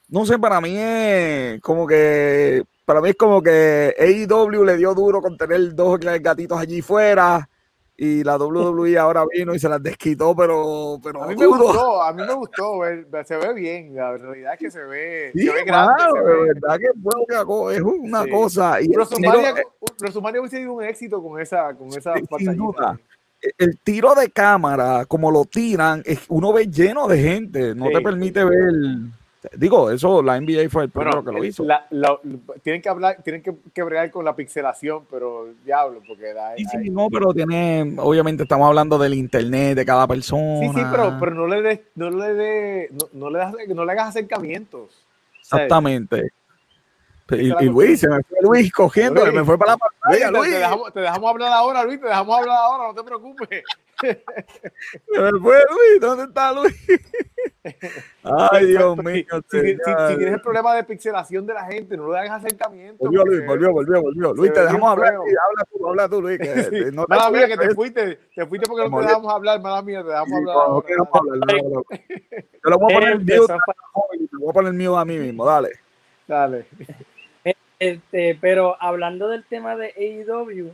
no sé, para mí es como que, para mí es como que AEW le dio duro con tener dos gatitos allí fuera y la WWE ahora vino y se las desquitó, pero, pero a mí me gustó, a mí me gustó, se ve bien, la realidad es que se ve, se ve grande. se ve. verdad que es una cosa. Y WrestleMania hubiese sido un éxito con esa, con esa sin duda. El tiro de cámara, como lo tiran, uno ve lleno de gente, no te permite ver Digo, eso la NBA fue el primero que lo hizo. tienen que hablar, tienen que, que, bregar con la pixelación, pero diablo, porque da, sí, sí, no, pero tiene, obviamente estamos hablando del internet de cada persona. Sí, sí, pero, pero no le des, no le de, no, no, le das, no le hagas acercamientos. Exactamente. Y, Luis, se me fue Luis cogiendo, me fue para la pantalla. Luis, Te, dejamos, te dejamos hablar ahora, Luis, te dejamos hablar ahora, no te preocupes. Se me fue Luis, ¿dónde está Luis? Ay, Dios mío. Si, tienes el problema de pixelación de la gente, no le hagas acercamiento. Volvió, Luis, volvió, volvió, volvió. Luis, te dejamos hablar. habla tú, habla tú, Luis. Que, no mala mía, que te fuiste, te fuiste porque no te dejamos hablar, mala mía, te dejamos hablar. No, hablar, Yo lo voy a poner el mío, te voy a poner el mío a mí mismo, dale. Dale. Este, pero hablando del tema de AEW,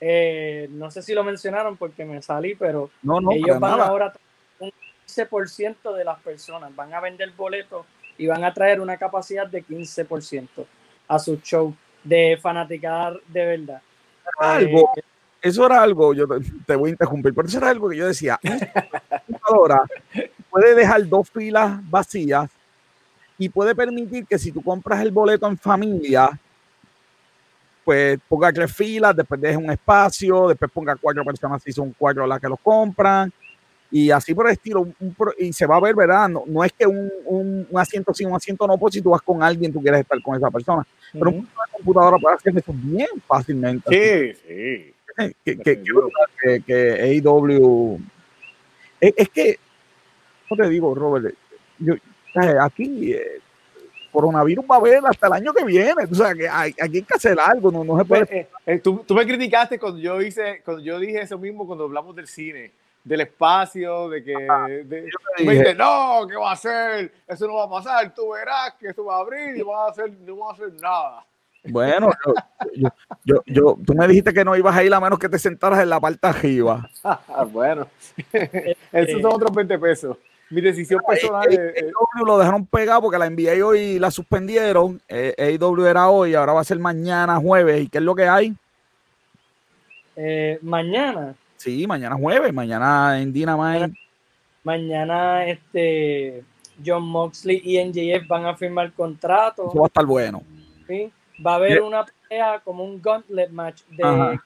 eh, no sé si lo mencionaron porque me salí, pero ellos van ahora un 15% de las personas, van a vender boletos y van a traer una capacidad de 15% a su show de fanaticar de verdad. Algo, eh, eso era algo, yo te, voy a interrumpir, pero eso era algo que yo decía, ahora puede dejar dos filas vacías y puede permitir que si tú compras el boleto en familia, pues ponga tres filas, después deje un espacio, después ponga cuatro personas si son cuatro las que los compran y así por el estilo. y se va a ver, ¿verdad? No, es que un, un, asiento sí, un asiento no, pues si tú vas con alguien, tú quieres estar con esa persona. Pero una computadora puede hacer eso bien fácilmente. Sí, sí. Que, que, que, que AEW. Es, es, que, no te digo, Robert, yo, aquí eh, coronavirus va a haber hasta el año que viene. O sea, que hay, hay que hacer algo, no, no se puede. Eh, eh, tú, tú, me criticaste cuando yo hice, cuando yo dije eso mismo cuando hablamos del cine, del espacio, de que me dijiste, no, ¿qué va a hacer? Eso no va a pasar, tú verás que eso va a abrir y no va a hacer, no va a hacer nada. Bueno, yo, yo, yo, tú me dijiste que no ibas a ir a menos que te sentaras en la parte arriba. bueno, esos son otros 20 pesos mi decisión personal. AEW lo dejaron pegado porque la NBA hoy la suspendieron. Eh, AEW era hoy, ahora va a ser mañana jueves. ¿Y qué es lo que hay? Eh, mañana. Sí, mañana jueves, mañana en Dynamite. Mañana este John Moxley y NJF van a firmar contrato. Eso va a estar bueno. ¿sí? Va a haber una pelea como un gauntlet match de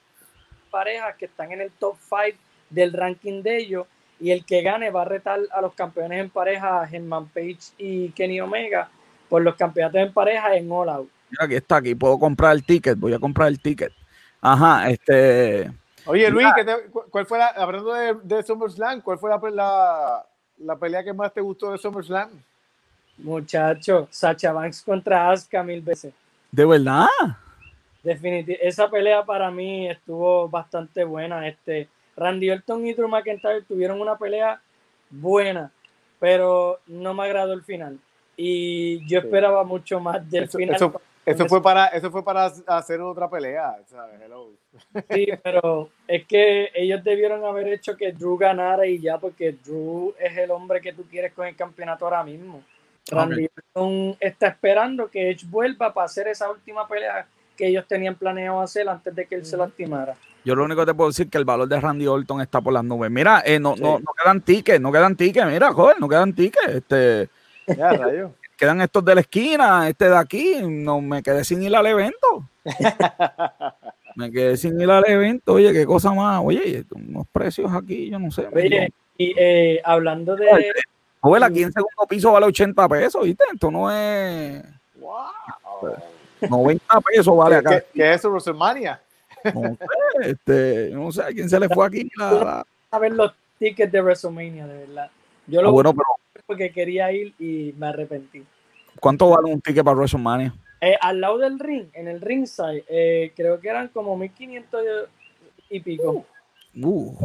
parejas que están en el top 5 del ranking de ellos y el que gane va a retar a los campeones en pareja, German Page y Kenny Omega, por los campeonatos en pareja en All Out. Mira, aquí está, aquí puedo comprar el ticket, voy a comprar el ticket. Ajá, este. Oye, Luis, ¿cuál fue la, hablando de, de SummerSlam, cuál fue la, la, pelea que más te gustó de SummerSlam? Muchacho, Sacha Banks contra Asuka mil veces. ¿De verdad? Definitivamente, esa pelea para mí estuvo bastante buena. Este, Randy Orton y Drew McIntyre tuvieron una pelea buena, pero no me agradó el final. Y yo esperaba mucho más del final. Eso, fue para, eso fue para hacer otra pelea, Sí, pero es que ellos debieron haber hecho que Drew ganara y ya, porque Drew es el hombre que tú quieres con el campeonato ahora mismo. Randy Orton está esperando que Edge vuelva para hacer esa última pelea que ellos tenían planeado hacer antes de que él se lastimara. Yo lo único que te puedo decir es que el valor de Randy Orton está por las nubes. Mira, eh, no, no, no, quedan tickets, no quedan tickets, mira, joder, no quedan tickets. Este, ya, rayo. Quedan estos de la esquina, este de aquí, no me quedé sin ir al evento. me quedé sin ir al evento, oye, qué cosa más, oye, unos precios aquí, yo no sé. Oye, y eh, hablando de... Joder, aquí en segundo piso vale 80 pesos, ¿viste? Esto no es... Wow. 90 pesos vale acá. ¿Qué, qué es eso, WrestleMania? No sé, este, no sé a quién se le fue aquí. A ver los tickets de WrestleMania, de verdad. Yo lo ah, bueno, pero, porque quería ir y me arrepentí. ¿Cuánto vale un ticket para WrestleMania? Eh, al lado del ring, en el ringside, eh, creo que eran como 1500 y pico. Uh.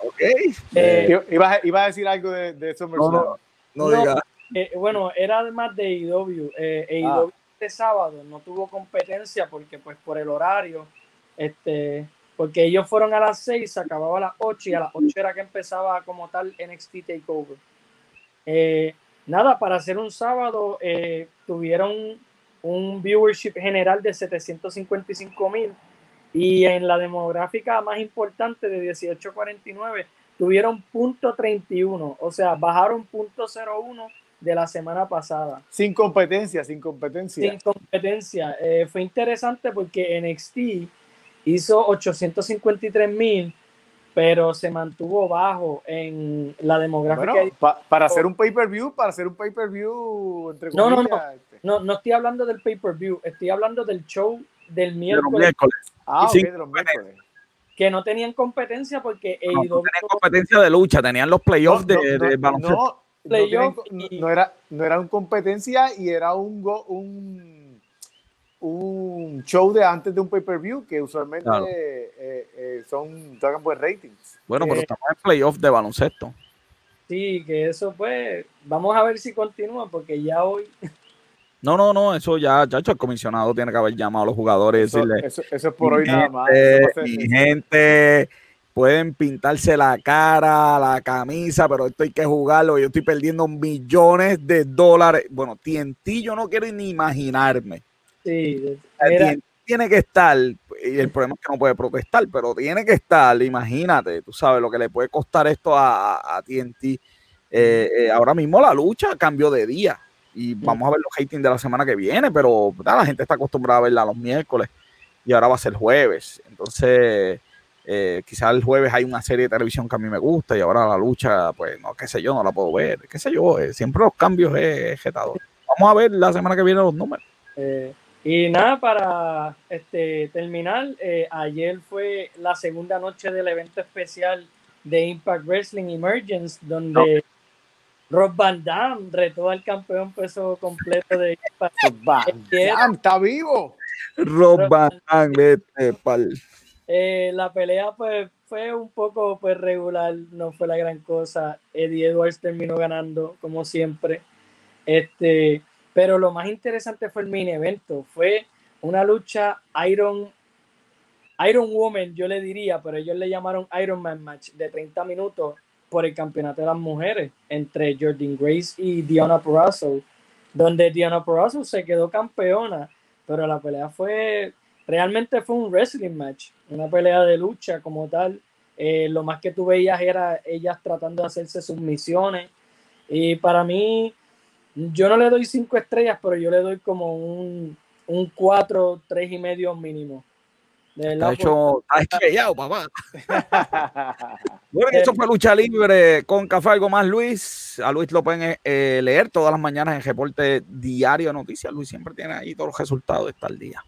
ok. Eh, iba, iba, a decir algo de, de SummerSlam. No, no, no, diga. Eh, bueno, era además de AEW. Eh, AEW ah. este sábado no tuvo competencia porque pues por el horario, este, porque ellos fueron a las 6, se acababa a las 8 y a las 8 era que empezaba como tal NXT Takeover. Eh, nada, para hacer un sábado eh, tuvieron un viewership general de 755 mil y en la demográfica más importante de 1849 tuvieron punto .31, o sea, bajaron punto .01 de la semana pasada. Sin competencia, sin competencia. Sin competencia. Eh, fue interesante porque NXT hizo 853 mil pero se mantuvo bajo en la demográfica. para hacer un pay-per-view, para hacer un pay-per-view, entre no, no, no, este. no, no estoy hablando del pay-per-view, estoy hablando del show del miércoles. Ah, de los miércoles. Que no tenían competencia porque no, no tenían competencia de lucha, tenían los playoffs de, de baloncesto. No, era, no era una competencia y era un, un, un show de antes de un pay-per-view que usualmente eh, eh, son tragan buen ratings. Bueno, pero eh, estamos en playoff de baloncesto. Sí, que eso pues, vamos a ver si continúa porque ya hoy... No, no, no, eso ya, chacho, el comisionado tiene que haber llamado a los jugadores y decirle... Eso, es por hoy nada más. Mi gente pueden pintarse la cara, la camisa, pero esto hay que jugarlo. Yo estoy perdiendo millones de dólares. Bueno, TNT yo no quiero ni imaginarme. Sí, tiene que estar, y el problema es que no puede protestar, pero tiene que estar, imagínate, tú sabes lo que le puede costar esto a, a TNT. Eh, eh, ahora mismo la lucha cambió de día y vamos a ver los hating de la semana que viene, pero la gente está acostumbrada a verla los miércoles y ahora va a ser jueves. Entonces, eh, quizás el jueves hay una serie de televisión que a mí me gusta y ahora la lucha, pues no, qué sé yo, no la puedo ver, qué sé yo, eh, siempre los cambios es jetador. Vamos a ver la semana que viene los números. Eh, y nada, para este, terminar, ayer fue la segunda noche del evento especial de Impact Wrestling Emergence, donde Rob Van Damme retó al campeón peso completo de Impact. Van Damme está vivo. Rob Van Damme, vete pal. Eh, la pelea pues fue un poco pues regular, no fue la gran cosa. Eddie Edwards terminó ganando como siempre. Este, pero lo más interesante fue el mini evento, fue una lucha Iron Iron Woman, yo le diría, pero ellos le llamaron Iron Man match de 30 minutos por el campeonato de las mujeres entre Jordan Grace y Diana Purrazzo, donde Diana Purrazzo se quedó campeona, pero la pelea fue realmente fue un wrestling match, una pelea de lucha como tal. Eh, lo más que tú veías era ellas tratando de hacerse sus misiones. Y para mí, yo no le doy cinco estrellas, pero yo le doy como un, un cuatro, tres y medio mínimo. De hecho, está papá. bueno, eso fue lucha libre con Café Algo Más, Luis. A Luis lo pueden eh, leer todas las mañanas en reporte diario de noticias. Luis siempre tiene ahí todos los resultados de estar al día.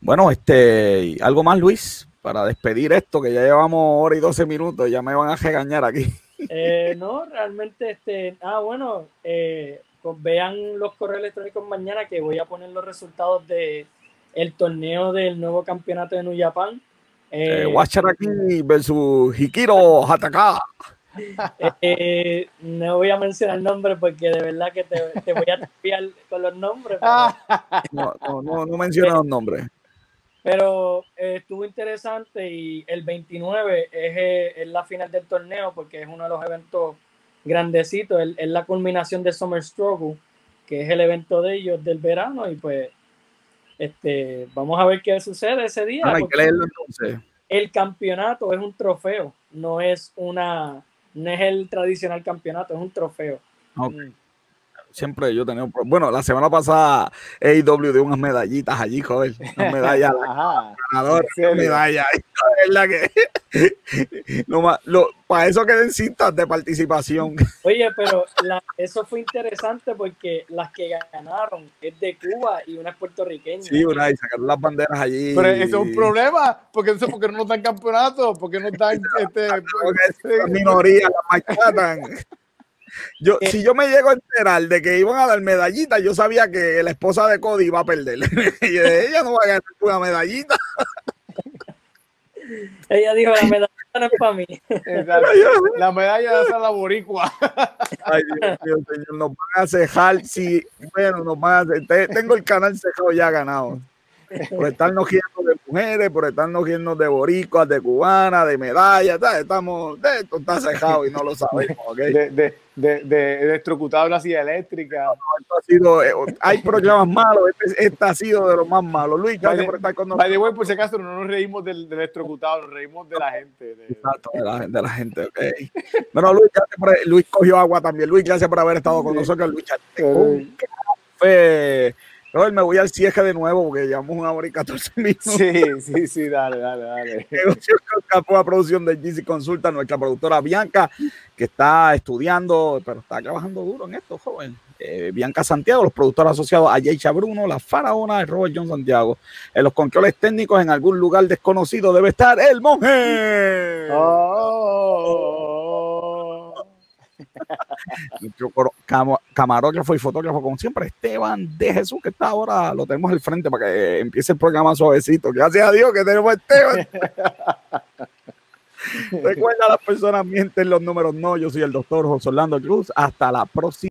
Bueno, este, algo más, Luis, para despedir esto, que ya llevamos hora y 12 minutos, ya me van a regañar aquí. Eh, no, realmente, este, ah, bueno, eh, pues vean los correos electrónicos mañana que voy a poner los resultados de el torneo del nuevo campeonato de New Japan. Eh, eh versus Hikiro Hataka. Eh, no voy a mencionar el nombre porque de verdad que te, voy a tapiar con los nombres. No, no, no, no menciona los nombres. Pero eh, estuvo interesante y el 29 eh, es, la final del torneo porque es uno de los eventos grandecitos, es, la culminación de Summer Struggle, que es el evento de ellos del verano y pues este, vamos a ver qué sucede ese día. El campeonato es un trofeo, no es una, no es el tradicional campeonato, es un trofeo. Okay siempre yo he tenido. Bueno, la semana pasada AEW dio unas medallitas allí, joder. Unas medallas. ganador, medalla. verdad que. lo, para eso queden cintas de participación. Oye, pero eso fue interesante porque las que ganaron es de Cuba y una es puertorriqueña. Sí, una, y sacaron las banderas allí. Pero eso es un problema, porque eso porque no están campeonatos, porque no están. este, porque minoría, las machatan. Yo, eh, si yo me llego a enterar de que iban a dar medallitas, yo sabía que la esposa de Cody iba a perder. y ella no va a ganar una medallita. Ella dijo, la medallita no es para mí. La medalla de la boricua. Ay, Dios mío, señor, nos van a cejar. Sí, bueno, nos van a cejar. Tengo el canal cejado ya ganado por estarnos llenos de mujeres, por estarnos llenos de boricuas, de cubanas, de medallas, estamos, de esto está cejado y no lo sabemos, De, de, de, de electrocutado la silla eléctrica. ha sido, eh, hay programas malos, este, este, ha sido de los más malos. Luis, gracias por estar con nosotros. por si acaso, no nos reímos del, electrocutado, nos reímos de la gente. Exacto, de la, de la gente, ok. Bueno, Luis, por, Luis cogió agua también. Luis, gracias por haber estado con nosotros. Luis, fe Robert, me voy al cierre de nuevo porque llevamos una hora y 14 minutos. Sí, sí, sí, dale, dale, dale. Negocios con Capua Producción de GC Consulta, nuestra productora Bianca, que está estudiando, pero está trabajando duro en esto, joven. Eh, Bianca Santiago, los productores asociados a Yeisha Bruno, la faraona de Robert John Santiago. En los controles técnicos, en algún lugar desconocido, debe estar el monje. Oh. Nuestro camarógrafo y fotógrafo, como siempre, Esteban de Jesús, que está ahora, lo tenemos al frente para que empiece el programa suavecito. Gracias a Dios que tenemos a Esteban. Recuerda, las personas mienten los números no. Yo soy el doctor José Orlando Cruz. Hasta la próxima.